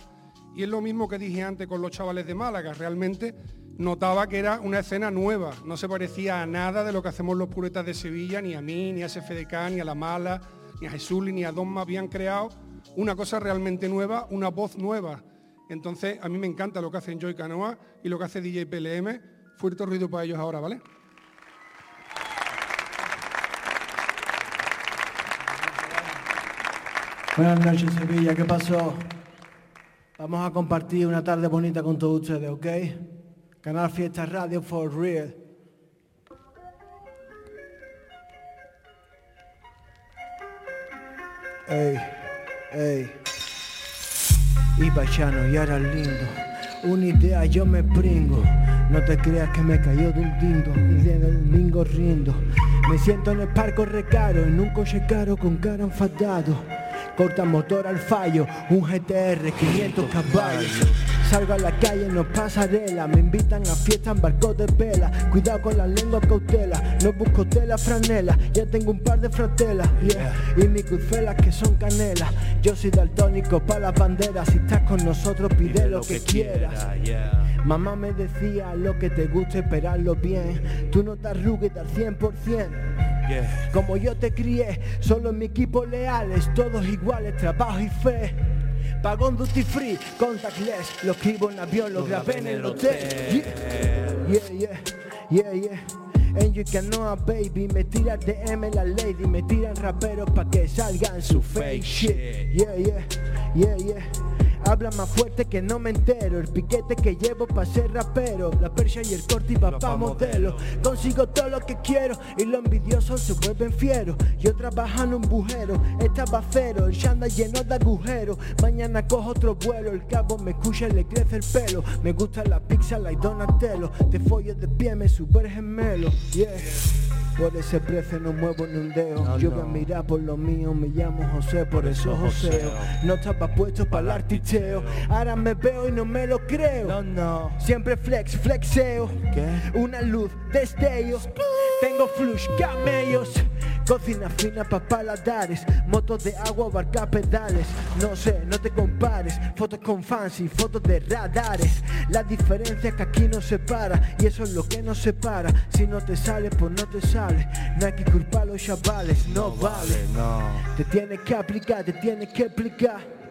Y es lo mismo que dije antes con los chavales de Málaga, realmente notaba que era una escena nueva, no se parecía a nada de lo que hacemos los puretas de Sevilla, ni a mí, ni a SFDK, ni a La Mala, ni a Jesús, ni a Donma habían creado una cosa realmente nueva, una voz nueva. Entonces, a mí me encanta lo que hace Joy Canoa y lo que hace DJ PLM. Fuerte ruido para ellos ahora, ¿vale? Buenas noches, Sevilla, ¿qué pasó? Vamos a compartir una tarde bonita con todos ustedes, ¿ok? Canal Fiesta Radio for Real. Ey, ey. Y Bachano, y ahora lindo. Una idea yo me pringo. No te creas que me cayó de un dindo y de domingo rindo. Me siento en el parco recaro, en un coche caro con cara enfadado. Corta motor al fallo, un GTR 500 caballos. Salgo a la calle, no pasarela, me invitan a fiesta en barcos de vela. Cuidado con la lengua cautela, no busco tela franela, ya tengo un par de fratelas, yeah. Y mis crucelas que son canela. Yo soy daltónico para las banderas, si estás con nosotros pide lo que quieras. Mamá me decía lo que te gusta esperarlo bien. Tú no te arrugues al 100%. Como yo te crié, solo en mi equipo leales, todos iguales, trabajo y fe. Pago en duty free, contactless, lo escribo en avión, lo grabé en el hotel. Yeah, yeah, yeah, yeah. And you can know a baby, me tira DM la lady, me tiran raperos pa' que salgan su fake shit. Yeah, yeah, yeah, yeah. Habla más fuerte que no me entero. El piquete que llevo pa' ser rapero. La persia y el corte y papá modelo. Consigo todo lo que quiero y los envidiosos se vuelven fieros. Yo trabajo en un bujero, estaba cero. El anda lleno de agujeros. Mañana cojo otro vuelo. El cabo me escucha y le crece el pelo. Me gusta la pizza, la Donatello. Te follo de pie, me super gemelo. Yeah. Por ese precio no muevo ni un dedo. Yo voy a mirar por lo mío, me llamo José, por eso Joseo. No estaba puesto para el artisteo. Ahora me veo y no me lo creo. No, no. Siempre flex, flexeo. Una luz, destellos. Tengo flush, camellos. Cocina fina pa' paladares, motos de agua, barca pedales. No sé, no te compares, fotos con fancy, fotos de radares. La diferencia es que aquí no se para, y eso es lo que nos separa. Si no te sale, pues no te sale. No hay que culpar a los chavales, no, vale. Te tienes que aplicar, te tienes que explicar.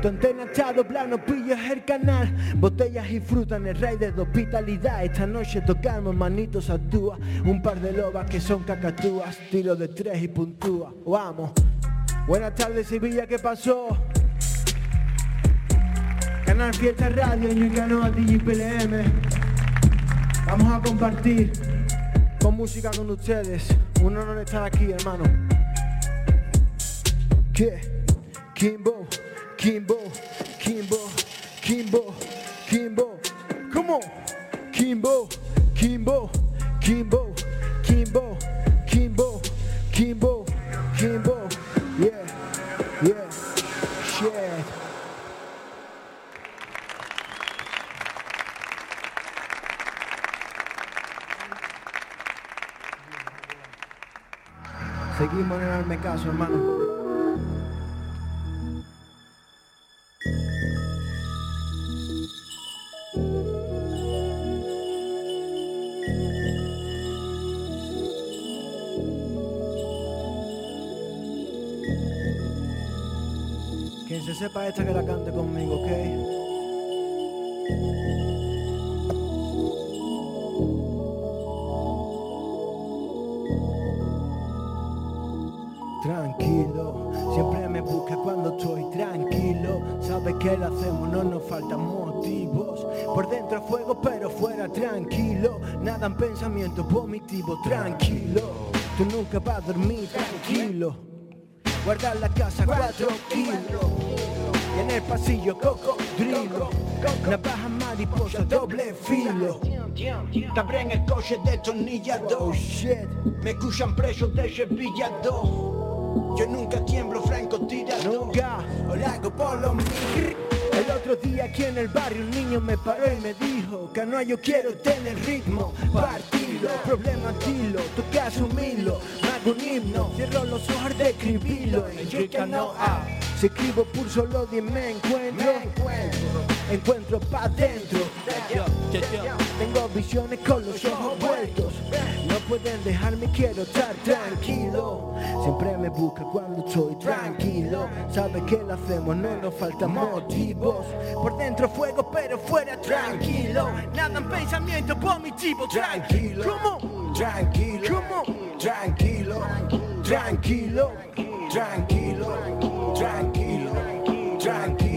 Tu antena está doblada, no pillas el canal. Botellas y fruta en el rey de hospitalidad. Esta noche tocamos manitos actúa Un par de lobas que son cacatúas. Tiro de tres y puntúa. Vamos. Buenas tardes Sevilla, ¿qué pasó? Canal Fiesta Radio y el canal DJPLM Vamos a compartir con música con ustedes. Un honor estar aquí, hermano. ¿Qué? Kimbo Kimbo, Kimbo, Kimbo, Kimbo. Come on. Kimbo, Kimbo, Kimbo, Kimbo, Kimbo, Kimbo, Kimbo. Yeah, yeah, shit. Seguimos en el caso, hermano. Se sepa esta que la cante conmigo, ¿ok? Tranquilo, siempre me busca cuando estoy tranquilo. Sabe que lo hacemos, no nos faltan motivos. Por dentro fuego, pero fuera tranquilo. Nada en pensamiento positivo, tranquilo. Tú nunca vas a dormir tranquilo. Guardar la casa cuatro kilos. Y en el pasillo cocodrilo. Navaja mariposa doble filo. Te en el coche destornillado. Oh shit. Me escuchan presos de Sevillado. Yo nunca tiemblo franco tirado. Nunca. Lo hago por lo mío. El otro día aquí en el barrio un niño me paró y me dijo no yo quiero tener ritmo, partilo, problema tú que asumirlo, me hago un himno, cierro los ojos de escribirlo, y yo ah, si escribo por solo de me encuentro, encuentro pa' dentro, tengo visiones con los ojos vueltos, no pueden dejarme, quiero estar tranquilo, siempre me busca cuando estoy tranquilo, sabe que lo hacemos, no nos faltan motivos, por dentro fuego pero fuera tranquilo, nada en pensamiento positivo, tranquilo, como, tranquilo, como, tranquilo, tranquilo, tranquilo, tranquilo, tranquilo, tranquilo.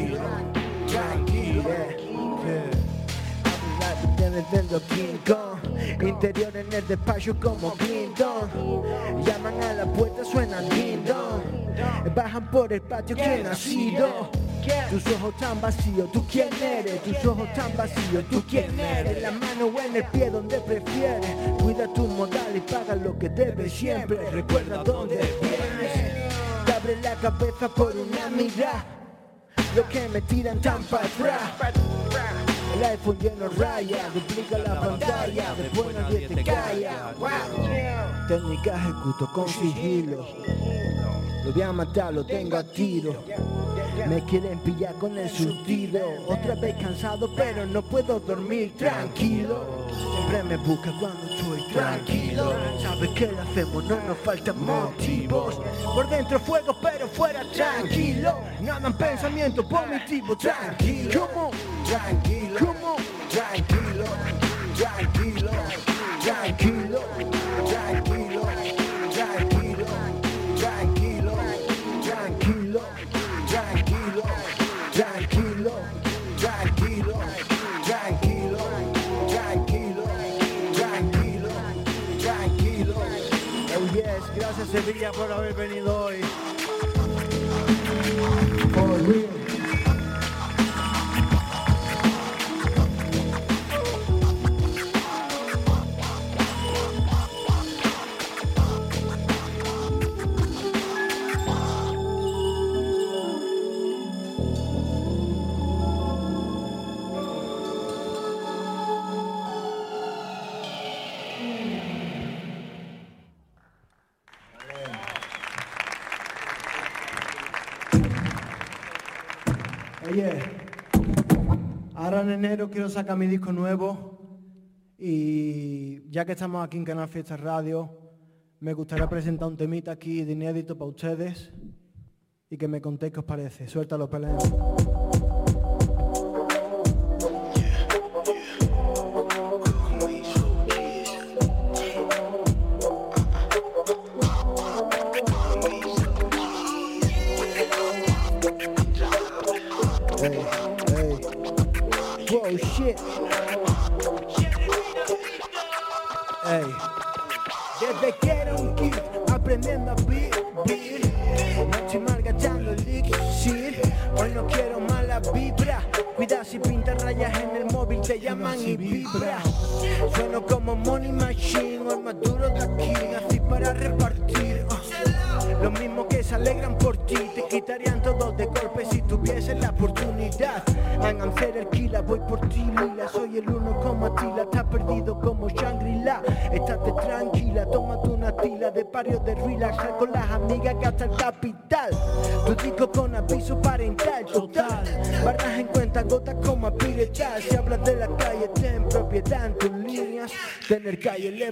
Tienes del King Kong Interior en el despacho como Clinton Llaman a la puerta, suenan ding dong Bajan por el patio que he nacido tus ojos tan vacíos, ¿tú quién eres? Tus ojos tan vacíos, ¿tú quién eres? En la mano o en el pie donde prefieres Cuida tu modal y paga lo que debes siempre. Recuerda dónde vienes. Te abre la cabeza por una mirada. Lo que me tiran tan para atrás el iPhone lleno raya, duplica la pantalla, después nadie te calla. Técnica ejecuto con sigilo. Lo voy a matar, lo tengo a tiro. Me quieren pillar con el surtido. Otra vez cansado, pero no puedo dormir tranquilo. Siempre me busca cuando tranquilo. Sabes que lo hacemos, no nos faltan motivos. Por dentro fuego, pero fuera tranquilo. Nada en pensamiento positivo, tranquilo. Como, tranquilo, como, tranquilo, tranquilo, tranquilo, tranquilo, Sevilla por haber venido hoy. Ahora en enero quiero sacar mi disco nuevo y ya que estamos aquí en Canal Fiesta Radio, me gustaría presentar un temita aquí de inédito para ustedes y que me contéis qué os parece. Suéltalo, Pelén.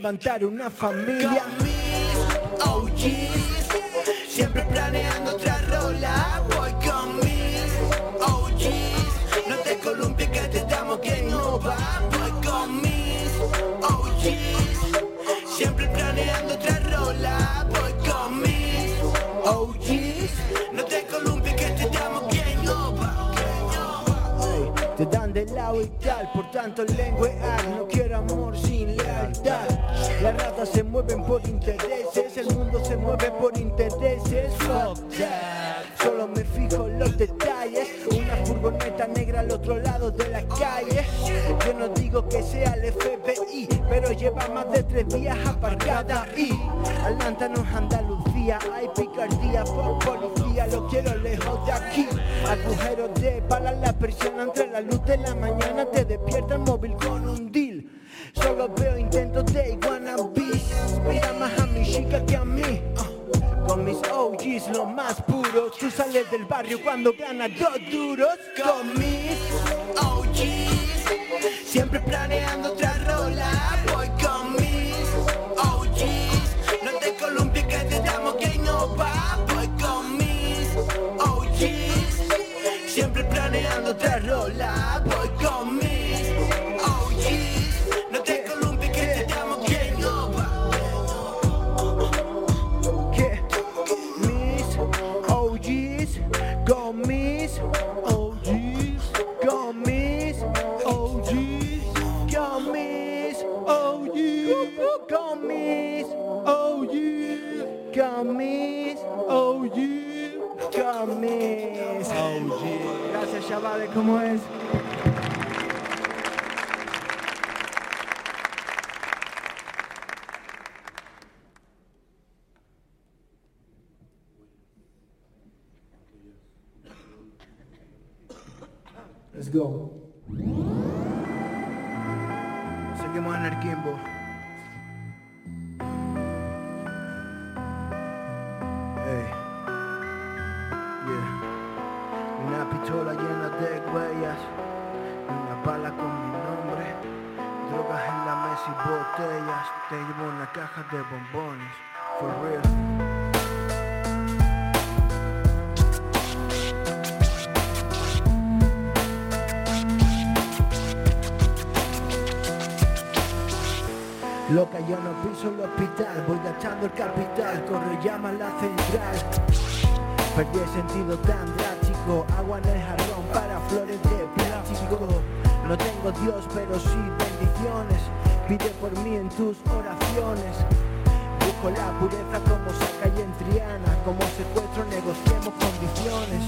Levantar una familia. Quiero lejos de aquí. Agujeros de bala, la presión entre la luz de la mañana te despierta el móvil con un deal. Solo veo intentos de wannabes, mira más a mi chica que a mí. uh. Con mis OGs los más puros Tú sales del barrio cuando ganas dos duros Con mis OGs Siempre planeando otra rola planeando Chavales, ¿cómo es? Let's go. Seguimos en el Loca, yo no piso el hospital, voy gastando el capital, corre llama a la central. Perdí el sentido tan drástico, agua en el jarrón para flores de plástico. No tengo Dios, pero sí bendiciones, pide por mí en tus oraciones. Busco la pureza como saca y en Triana, como secuestro negociemos condiciones.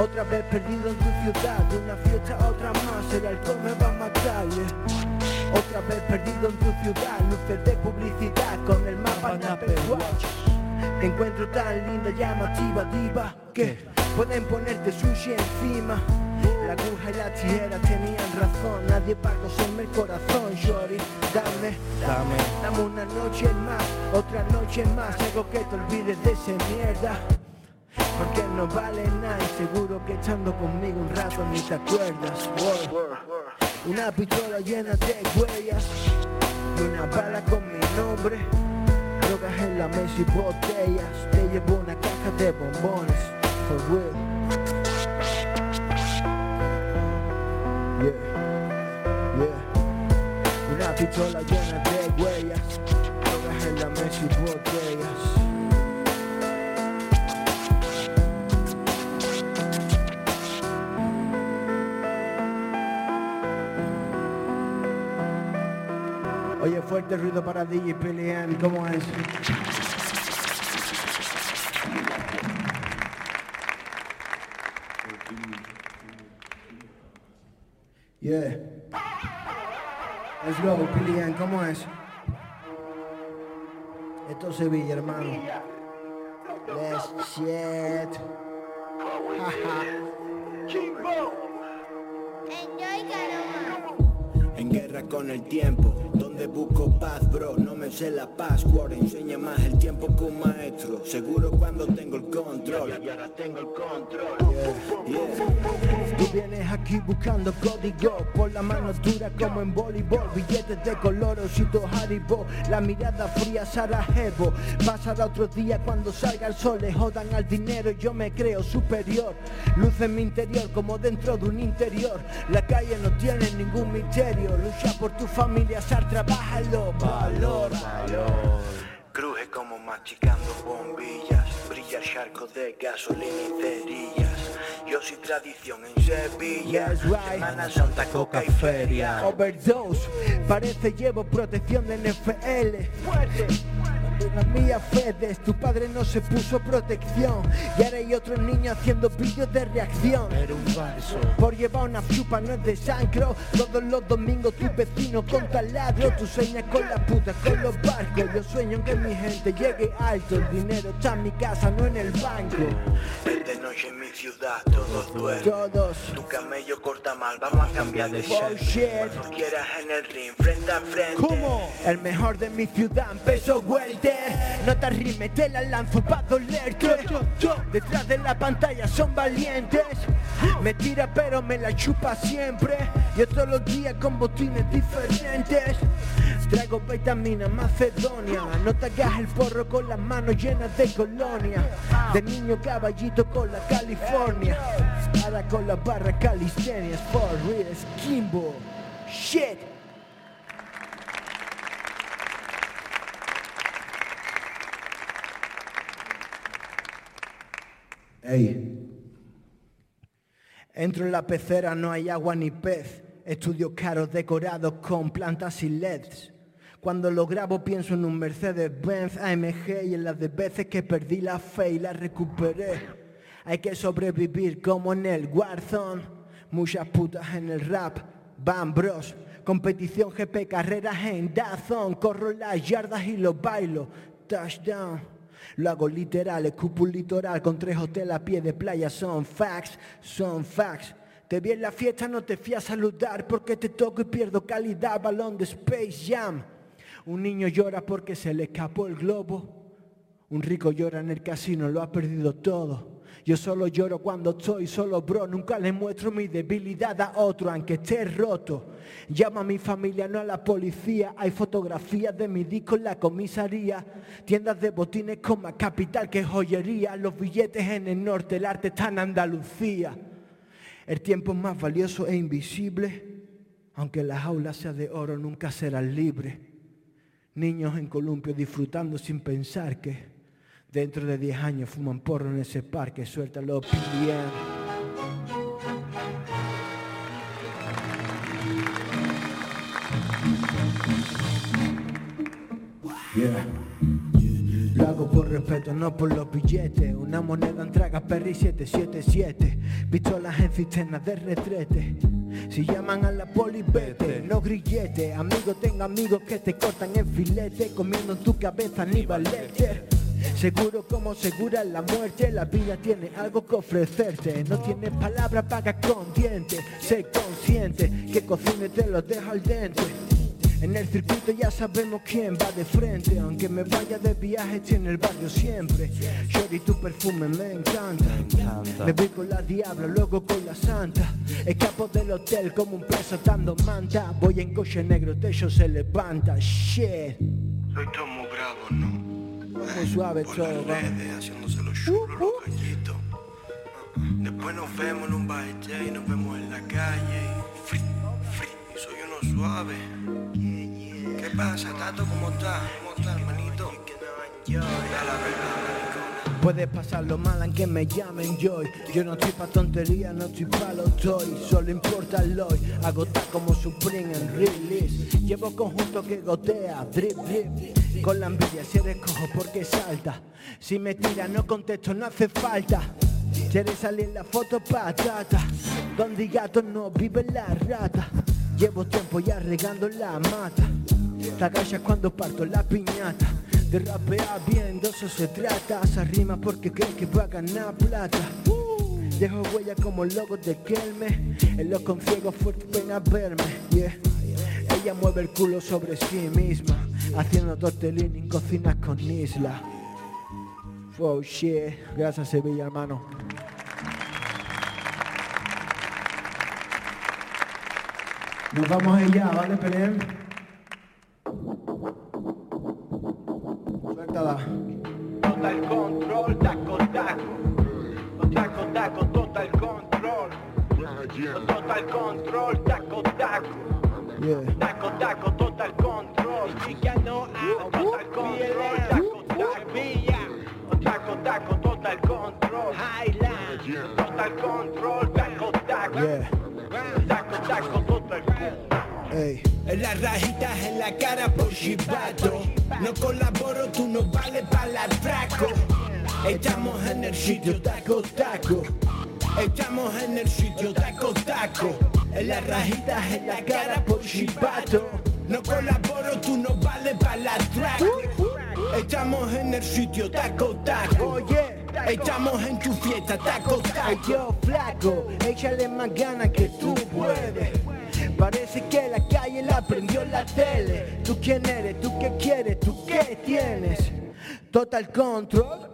Otra vez perdido en tu ciudad, de una fiesta a otra más, el alcohol me va a matar. Otra vez perdido en tu ciudad, luces de publicidad con el mapa en Apple Watch. Te encuentro tan linda, llamativa, diva, que pueden ponerte sushi encima. La aguja y la tijera tenían razón, nadie para coserme el corazón, shorty. Dame, dame, dame una noche más, otra noche más, algo que te olvides de esa mierda. Porque no vale nada y seguro que estando conmigo un rato ni te acuerdas. Una pistola llena de huellas una bala con mi nombre. Drogas en la mesa y botellas. Te llevo una caja de bombones. For real. Yeah, yeah. Una pistola llena de huellas. Drogas en la mesa y botellas. Oye, fuerte ruido para DJ Pelian, ¿cómo es? Yeah. Let's go, Pilian, ¿cómo es? Esto es Sevilla, hermano. Let's shit. En guerra con el tiempo, donde busco paz, bro. No me sé la password, enseña más el tiempo que un maestro. Seguro cuando tengo el control. Y ahora tengo el control. Yeah. Tú vienes aquí buscando código Por la mano dura como en voleibol Billetes de color, osito Haribo La mirada fría Sarajevo Pasará otro día cuando salga el sol Le jodan al dinero y yo me creo superior Luz en mi interior como dentro de un interior La calle no tiene ningún misterio Lucha por tu familia, sal, trabájalo Valor, valor Cruje como masticando bombillas, brilla el charco de gasolina y cerillas. Yo recuerdos y tradición en Sevilla. Yes, right. Semana Santa, coca y feria. Overdose, parece llevo protección de NFL. Fuerte. La mía Fedes, tu padre no se puso protección. Y ahora hay otros niños haciendo vídeos de reacción. Era un falso. Por llevar una chupa no es de sangro Todos los domingos tu vecino con taladro. Tú sueñas con la puta, con los barcos. Yo sueño en que mi gente llegue alto. El dinero está en mi casa, no en el banco. Es de noche en mi ciudad, todos duermen. Todos. Tu camello corta mal, vamos a cambiar de Oh, shit. Cuando quieras en el ring, frente a frente. El mejor de mi ciudad empezó No te arrimes, te la lanzo pa' dolerte. Detrás de la pantalla son valientes. Me tira pero me la chupa siempre. Yo todos los días con botines diferentes. Traigo vitamina Macedonia. No te hagas el porro con las manos llenas de colonia. De niño caballito con la California. Ahora con la barra calistenia. For real, Kimbo Shit Ey. Entro en la pecera, no hay agua ni pez. Estudios caros decorados con plantas y LEDs. Cuando lo grabo pienso en un Mercedes-Benz AMG y en las de veces que perdí la fe y la recuperé. Hay que sobrevivir como en el Warzone. Muchas putas en el rap. Bam Bros. Competición GP, carreras en Dazón. Corro las yardas y los bailo. Touchdown. Lo hago literal, escupo un litoral con tres hoteles a pie de playa. Son facts, son facts. Te vi en la fiesta, no te fui a saludar porque te toco y pierdo calidad. Balón de Space Jam. Un niño llora porque se le escapó el globo. Un rico llora en el casino, lo ha perdido todo. Yo solo lloro cuando estoy solo, bro. Nunca le muestro mi debilidad a otro, aunque esté roto. Llama a mi familia, no a la policía. Hay fotografías de mi disco en la comisaría. Tiendas de botines con más capital que joyería. Los billetes en el norte, el arte está en Andalucía. El tiempo es más valioso e invisible. Aunque la jaula sea de oro, nunca serás libre. Niños en columpio disfrutando sin pensar que dentro de 10 años fuman porro en ese parque. Suéltalo, PDM. Lo hago por respeto, no por los billetes. Una moneda en traga Perry 777. Pistolas en cisternas de retrete. Si llaman a la poli, vete, no grillete. Amigo, tengo amigos que te cortan el filete. Comiendo en tu cabeza, Aníbal Lecter. Seguro como segura la muerte, la vida tiene algo que ofrecerte. No tienes palabra, paga con dientes. Sé consciente que cocine te lo dejo al dente. En el circuito ya sabemos quién va de frente Aunque me vaya de viaje estoy en el barrio siempre Shorty tu perfume me encanta Me voy con la diabla, luego con la santa Escapo del hotel como un preso atando manta Voy en coche negro, techo se levanta Shit Soy todo muy bravo, ¿no? Muy suave Por todo, las ¿no? redes, haciéndose los chulos, los gallitos. Después nos vemos en un baile y nos vemos en la calle. y Free, soy uno suave. ¿Qué pasa, Tato? ¿Cómo estás? ¿Cómo estás, hermanito? Da la verdad. Puede pasar lo mal aunque me llamen Joy Yo no estoy pa' tontería, no estoy pa' lo toy Solo importa el hoy. Agotar como Supreme en release. Llevo conjunto que gotea, drip, drip. Con la envidia si eres cojo porque salta. Si me tira no contesto, no hace falta. Quieres salir la foto patata. Donde gato no vive la rata. Llevo tiempo ya regando la mata. Agachas cuando parto la piñata De rapear bien, de eso se trata. Esa rima porque crees que va a ganar plata. Dejo huella como el logo de Kelme. En los conciertos fuertes ven a verme. Yeah. Ella mueve el culo sobre sí misma Haciendo tortellini en cocinas con isla. Wow shit, gracias Sevilla hermano. Nos vamos allá, ¿vale, Pelén? Suéltala. Total control, taco, taco. Taco, taco, total control. Total control, taco, taco. Yeah. Taco, taco, Rajitas en la cara por chivato No colaboro, tú no vales para el atraco Estamos en el sitio taco taco. Estamos en el sitio taco taco. En las rajitas en la cara por chivato No colaboro, tú no vales para el atraco Estamos en el sitio taco taco. Oye. Estamos en tu fiesta taco taco. yo flaco, échale más ganas que tú puedes. Parece que la calle la prendió la tele. ¿Tú quién eres? ¿Tú qué quieres? ¿Tú qué tienes? Total control.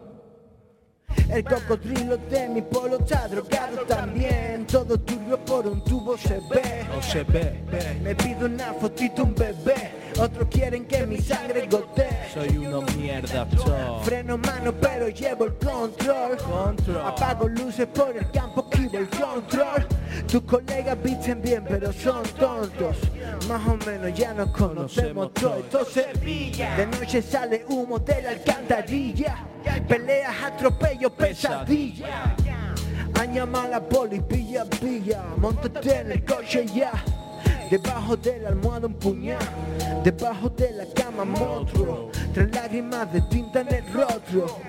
El cocodrilo de mi polo está drogado también. Todo turbio por un tubo se ve. No se ve, Me pido una fotito, un bebé. Otros quieren que mi sangre gotee. soy uno mierda, todo. Freno mano pero llevo el control Control. Apago luces por el campo, esquivo el control Tus colegas visten bien pero son tontos Más o menos ya nos conocemos todos Entonces de noche sale humo de la alcantarilla Peleas, atropellos, pesadilla Han llamado a la poli, pilla, pilla. Montate en el coche ya. Debajo de la almohada un puñal. Debajo de la cama monstruo. Tres lágrimas de tinta en el rostro.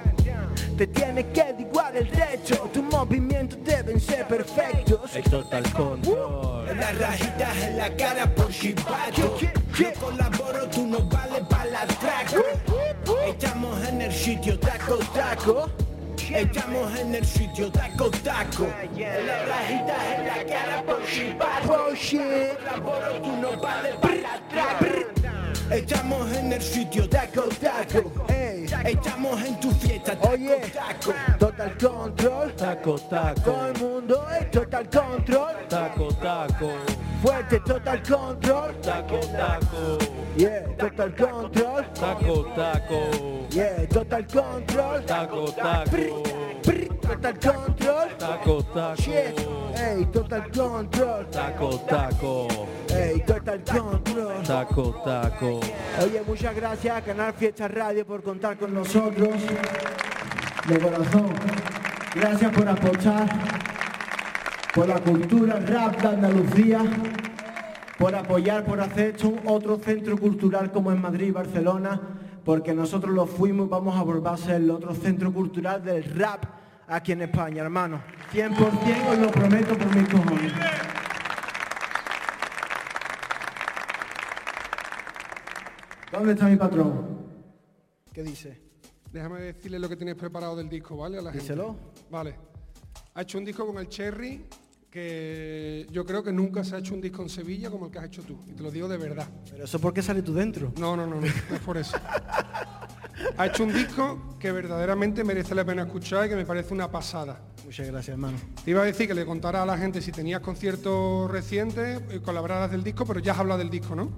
Te tienes que igual el techo Tus movimientos deben ser perfectos. El total control. Las rajitas en la cara por chivato No colaboro, tú no vales para el atraco Estamos en el sitio taco taco Estamos en el sitio taco taco las rajitas en la cara por Bullshit No colaboro, tú no vales para atraco Estamos en el sitio taco taco Ey. Estamos en tu fiesta taco Oye, taco total control Taco, taco. Todo el mundo es total control Taco, taco. Fuerte total control Taco, taco. Yeah, total control Taco, taco. Yeah, total control Taco, taco. Total control Taco, taco. Shit Ey, total control Taco, taco. Ey, total control Taco, taco. Oye, muchas gracias a Canal Fiesta Radio por contar con nosotros. De corazón. Gracias por apostar por la cultura rap de Andalucía, por apoyar, por hacer esto otro centro cultural como en Madrid Barcelona, porque nosotros lo fuimos y vamos a volver a ser el otro centro cultural del rap aquí en España, hermano. 100% os lo prometo por mis cojones. ¿Dónde está mi patrón? ¿Qué dice? Déjame decirle lo que tienes preparado del disco, ¿vale? A la gente. Díselo. Vale. Ha hecho un disco con el Cherry que yo creo que nunca se ha hecho un disco en Sevilla como el que has hecho tú. Y te lo digo de verdad. Pero eso por qué sale tú dentro. No, no, no, no, no es por eso. Ha hecho un disco que verdaderamente merece la pena escuchar y que me parece una pasada. Muchas gracias, hermano. Te iba a decir que le contara a la gente si tenías conciertos recientes, eh, colaboraras del disco, pero ya has hablado del disco, ¿no?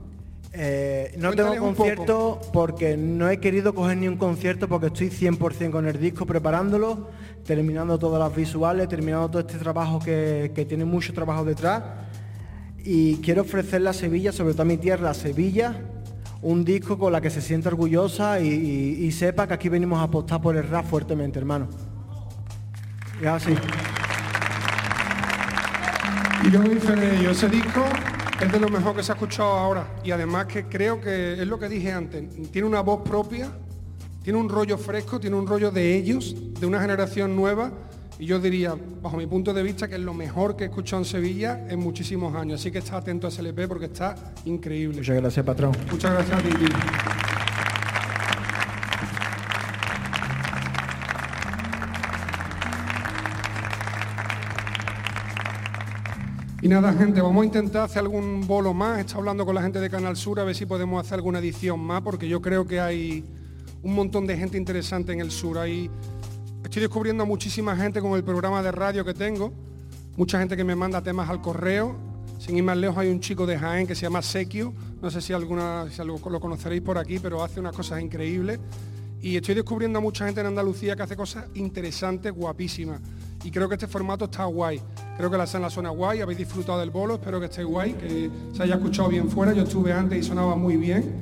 Eh, no Cuéntales tengo concierto porque no he querido coger ni un concierto porque estoy 100% con el disco preparándolo, terminando todas las visuales, terminando todo este trabajo que, que tiene mucho trabajo detrás. Y quiero ofrecerle a Sevilla, sobre todo a mi tierra, a Sevilla, un disco con la que se sienta orgullosa y, y- y sepa que aquí venimos a apostar por el rap fuertemente, hermano. Es así. Y yo ello. Ese disco es de lo mejor que se ha escuchado ahora. Y además que creo que es lo que dije antes. Tiene una voz propia, tiene un rollo fresco, tiene un rollo de ellos, de una generación nueva. Y yo diría, bajo mi punto de vista, que es lo mejor que he escuchado en Sevilla en muchísimos años. Así que está atento a ese LP porque está increíble. Muchas gracias, patrón. Muchas gracias a ti, nada, gente, vamos a intentar hacer algún bolo más. Estado hablando con la gente de Canal Sur a ver si podemos hacer alguna edición más, porque yo creo que hay un montón de gente interesante en el sur. Hay, estoy descubriendo a muchísima gente con el programa de radio que tengo, mucha gente que me manda temas al correo. Sin ir más lejos, hay un chico de Jaén que se llama Sequio, no sé si alguna si algo- lo conoceréis por aquí, pero hace unas cosas increíbles. Y estoy descubriendo a mucha gente en Andalucía que hace cosas interesantes, guapísimas. Y creo que este formato está guay. Creo que la sala suena guay, habéis disfrutado del bolo, espero que esté guay, que se haya escuchado bien fuera. Yo estuve antes y sonaba muy bien.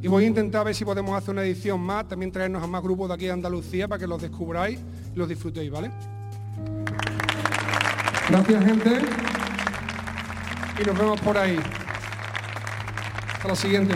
Y voy a intentar ver si podemos hacer una edición más, también traernos a más grupos de aquí de Andalucía para que los descubráis y los disfrutéis, ¿vale? Gracias, gente. Y nos vemos por ahí. Hasta la siguiente.